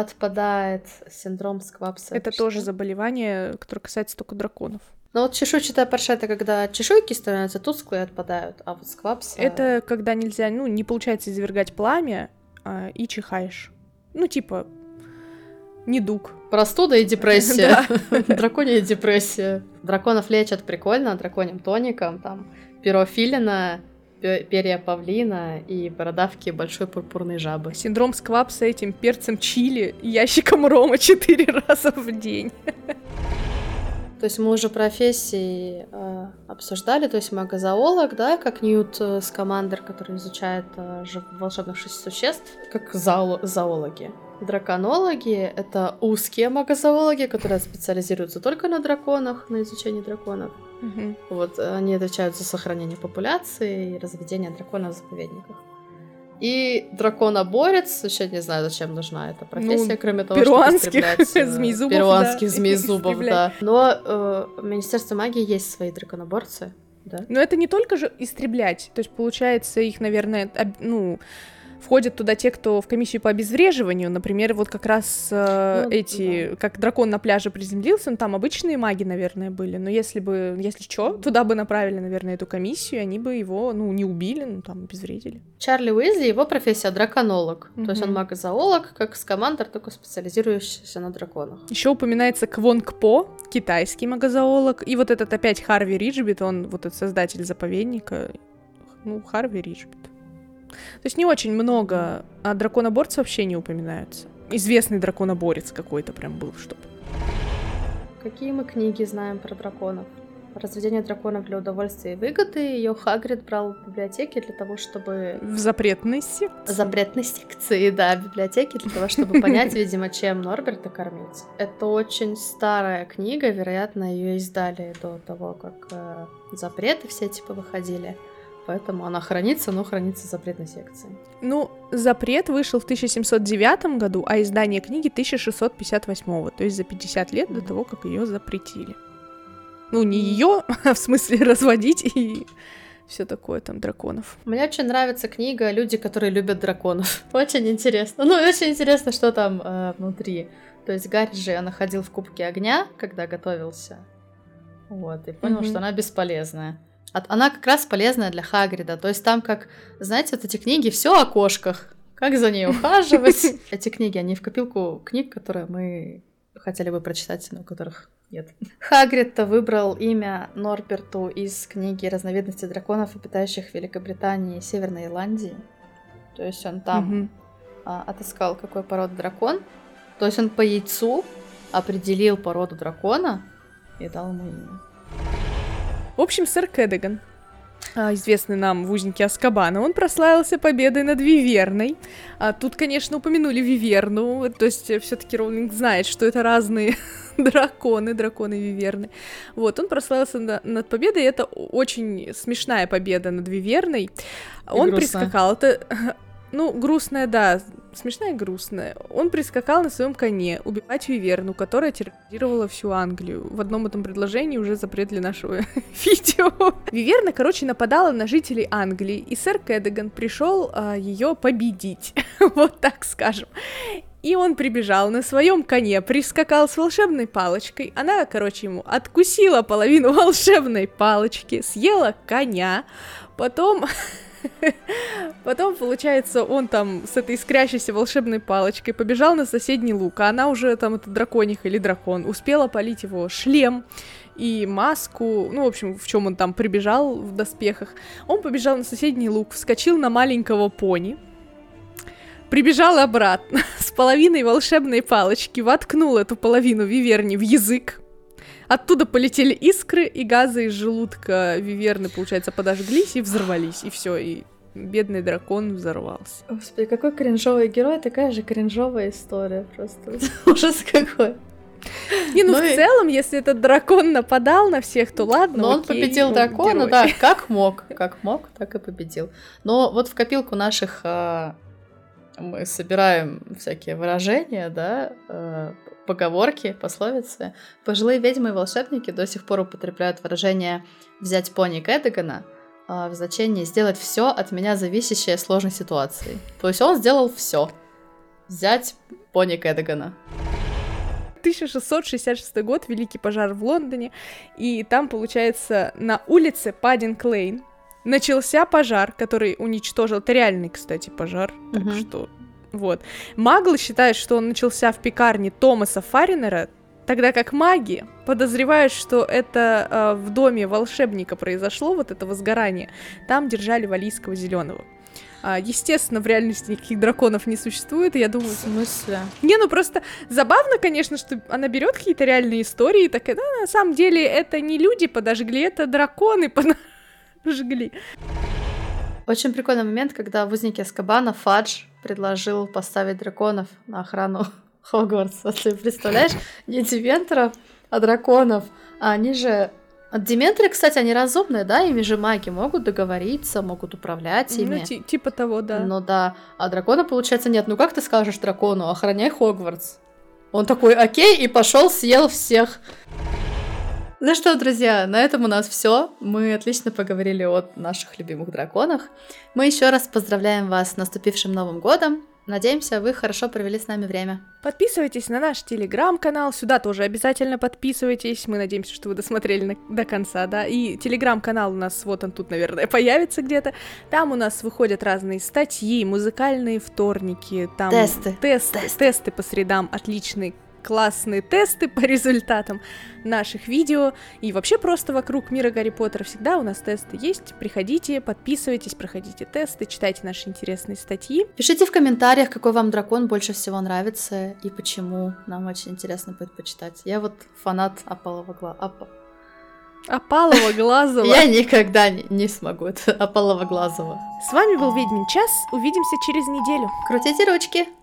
отпадает синдром сквапса. Это Что? тоже заболевание, которое касается только драконов. Ну вот чешуйчатая парша это когда чешуйки становятся тусклые и отпадают, а вот сквапса... Это когда нельзя, ну, не получается извергать пламя а, и чихаешь. Ну, типа, недуг. Простуда и депрессия. Драконья депрессия. Драконов лечат прикольно, драконьим тоником, там, пирофилина, пе- перья павлина и бородавки большой пурпурной жабы. Синдром сквапса этим перцем чили и ящиком рома четыре раза в день. То есть мы уже профессии э, обсуждали, то есть магозоолог, да, как Ньют э, Скамандер, который изучает э, волшебных шесть существ, как зао- зоологи. Драконологи — это узкие магозоологи, которые специализируются только на драконах, на изучении драконов. Мгм. Вот они отвечают за сохранение популяции и разведение драконов в заповедниках. И драконоборец, вообще не знаю, зачем нужна эта профессия, Ну, кроме того, перуанских чтобы э, змеезубов, Перуанских да, истреблять. да. Но э, в Министерстве магии есть свои драконоборцы, да. Но это не только же истреблять. То есть, получается, их, наверное, об- ну, входят туда те, кто в комиссию по обезвреживанию. Например, вот как раз э, Ну, эти, как дракон на пляже приземлился, ну, там обычные маги, наверное, были. Но если бы, если что, туда бы направили, наверное, эту комиссию, они бы его, ну, не убили, ну, там, обезвредили. Чарли Уизли, его профессия драконолог. То есть он Мгм. магозоолог, как скамандр, только специализирующийся на драконах. Еще упоминается Квонг По, китайский магозоолог, и вот этот опять Харви Риджбит, он вот этот создатель заповедника, ну, Харви Риджбит. То есть не очень много, а драконоборцы вообще не упоминаются. Известный драконоборец какой-то прям был, чтобы. Какие мы книги знаем про драконов? Разведение драконов для удовольствия и выгоды. Ее Хагрид брал в библиотеке для того, чтобы В запретной секции. запретной секции, да, библиотеки, для того, чтобы понять, видимо, чем Норберта кормить. Это очень старая книга, вероятно, ее издали до того, как э, запреты все типа выходили. Поэтому она хранится, но хранится в запретной секции. Ну, запрет вышел в 1709 году, а издание книги 1658, то есть за 50 лет до того, как ее запретили. Ну, не ее, а в смысле разводить и все такое там драконов. Мне очень нравится книга «Люди, которые любят драконов». Очень интересно. Ну, и очень интересно, что там э, внутри. То есть Гарри же находил в Кубке Огня, когда готовился. Вот, и понял, Мгм. что она бесполезная. Она как раз полезная для Хагрида. То есть там как, знаете, вот эти книги все о кошках. Как за ней ухаживать. Эти книги, они в копилку книг, которые мы хотели бы прочитать, но которых нет. Хагрид-то выбрал имя Норберту из книги «Разновидности драконов, обитающих в Великобритании и Северной Ирландии». То есть он там Мгм. а, отыскал, какой породы дракон. То есть он по яйцу определил породу дракона и дал ему имя. В общем, сэр Кэддиган, а, известный нам в узнике Аскабана, он прославился победой над Виверной. А тут, конечно, упомянули Виверну, то есть все-таки Роулинг знает, что это разные драконы, драконы Виверны. Вот, он прославился на- над победой, это очень смешная победа над Виверной. он грустная. прискакал, это... Ну, грустная, да, смешная и грустная. Он прискакал на своем коне убивать Виверну, которая терроризировала всю Англию. В одном этом предложении уже запрет для нашего видео. Виверна, короче, нападала на жителей Англии, и сэр Кэддиган пришел ее победить. вот так скажем. И он прибежал на своем коне, прискакал с волшебной палочкой. Она, короче, ему откусила половину волшебной палочки, съела коня, потом Потом, получается, он там с этой искрящейся волшебной палочкой побежал на соседний луг, а она уже там, это драконих или дракон, успела полить его шлем и маску, ну, в общем, в чем он там прибежал в доспехах. Он побежал на соседний луг, вскочил на маленького пони, прибежал обратно с половиной волшебной палочки, воткнул эту половину виверни в язык, Оттуда полетели искры, и газы из желудка Виверны, получается, подожглись и взорвались, и все, и бедный дракон взорвался. Господи, какой кринжовый герой, такая же кринжовая история просто. Ужас какой. Не, ну, Ну в и- целом, если этот дракон нападал на всех, то ладно, Но он окей, победил он дракона, герой. да, как мог, как мог, так и победил. Но вот в копилку наших а, мы собираем всякие выражения, да, а, поговорки, пословицы. Пожилые ведьмы и волшебники до сих пор употребляют выражение «взять пони Кэддигана» а, в значении «сделать все от меня зависящее сложной ситуации». То есть он сделал все. Взять пони Кэдагана. 1666 год, Великий пожар в Лондоне, и там, получается, на улице Паддинг Лейн начался пожар, который уничтожил... Это реальный, кстати, пожар, так Мгм. что... Вот. Маглы считают, что он начался в пекарне Томаса Фаринера, тогда как маги подозревают, что это э, в доме волшебника произошло, вот это возгорание. Там держали валийского зеленого. естественно, в реальности никаких драконов не существует, и я думаю, В смысле? не, ну просто забавно, конечно, что она берет какие-то реальные истории и такая, да, на самом деле это не люди подожгли, это драконы подожгли. Очень прикольный момент, когда в узнике Аскабана Фадж предложил поставить драконов на охрану Хогвартса. Ты представляешь? Не дементоров, а драконов. А они же... Дементоры, кстати, они разумные, да? Ими же маги могут договориться, могут управлять ими. Ну, ти- типа того, да. Ну да. А дракона, получается, нет. Ну как ты скажешь дракону, охраняй Хогвартс? Он такой, окей, и пошел съел всех. Ну что, друзья, на этом у нас все. Мы отлично поговорили о наших любимых драконах. Мы еще раз поздравляем вас с наступившим Новым годом. Надеемся, вы хорошо провели с нами время. Подписывайтесь на наш телеграм-канал, сюда тоже обязательно подписывайтесь. Мы надеемся, что вы досмотрели на- до конца, да. И телеграм-канал у нас вот он тут, наверное, появится где-то. Там у нас выходят разные статьи, музыкальные вторники, там Тесты. тесты, Тесты. тесты по средам, отличные классные тесты по результатам наших видео и вообще просто вокруг мира Гарри Поттера всегда у нас тесты есть. Приходите, подписывайтесь, проходите тесты, читайте наши интересные статьи. Пишите в комментариях, какой вам дракон больше всего нравится и почему. Нам очень интересно будет почитать. Я вот фанат Апалова глаза. Опалова, Глазова. Я никогда не, смогу это Апалова глазого. С вами был Ведьмин час. Увидимся через неделю. Крутите ручки!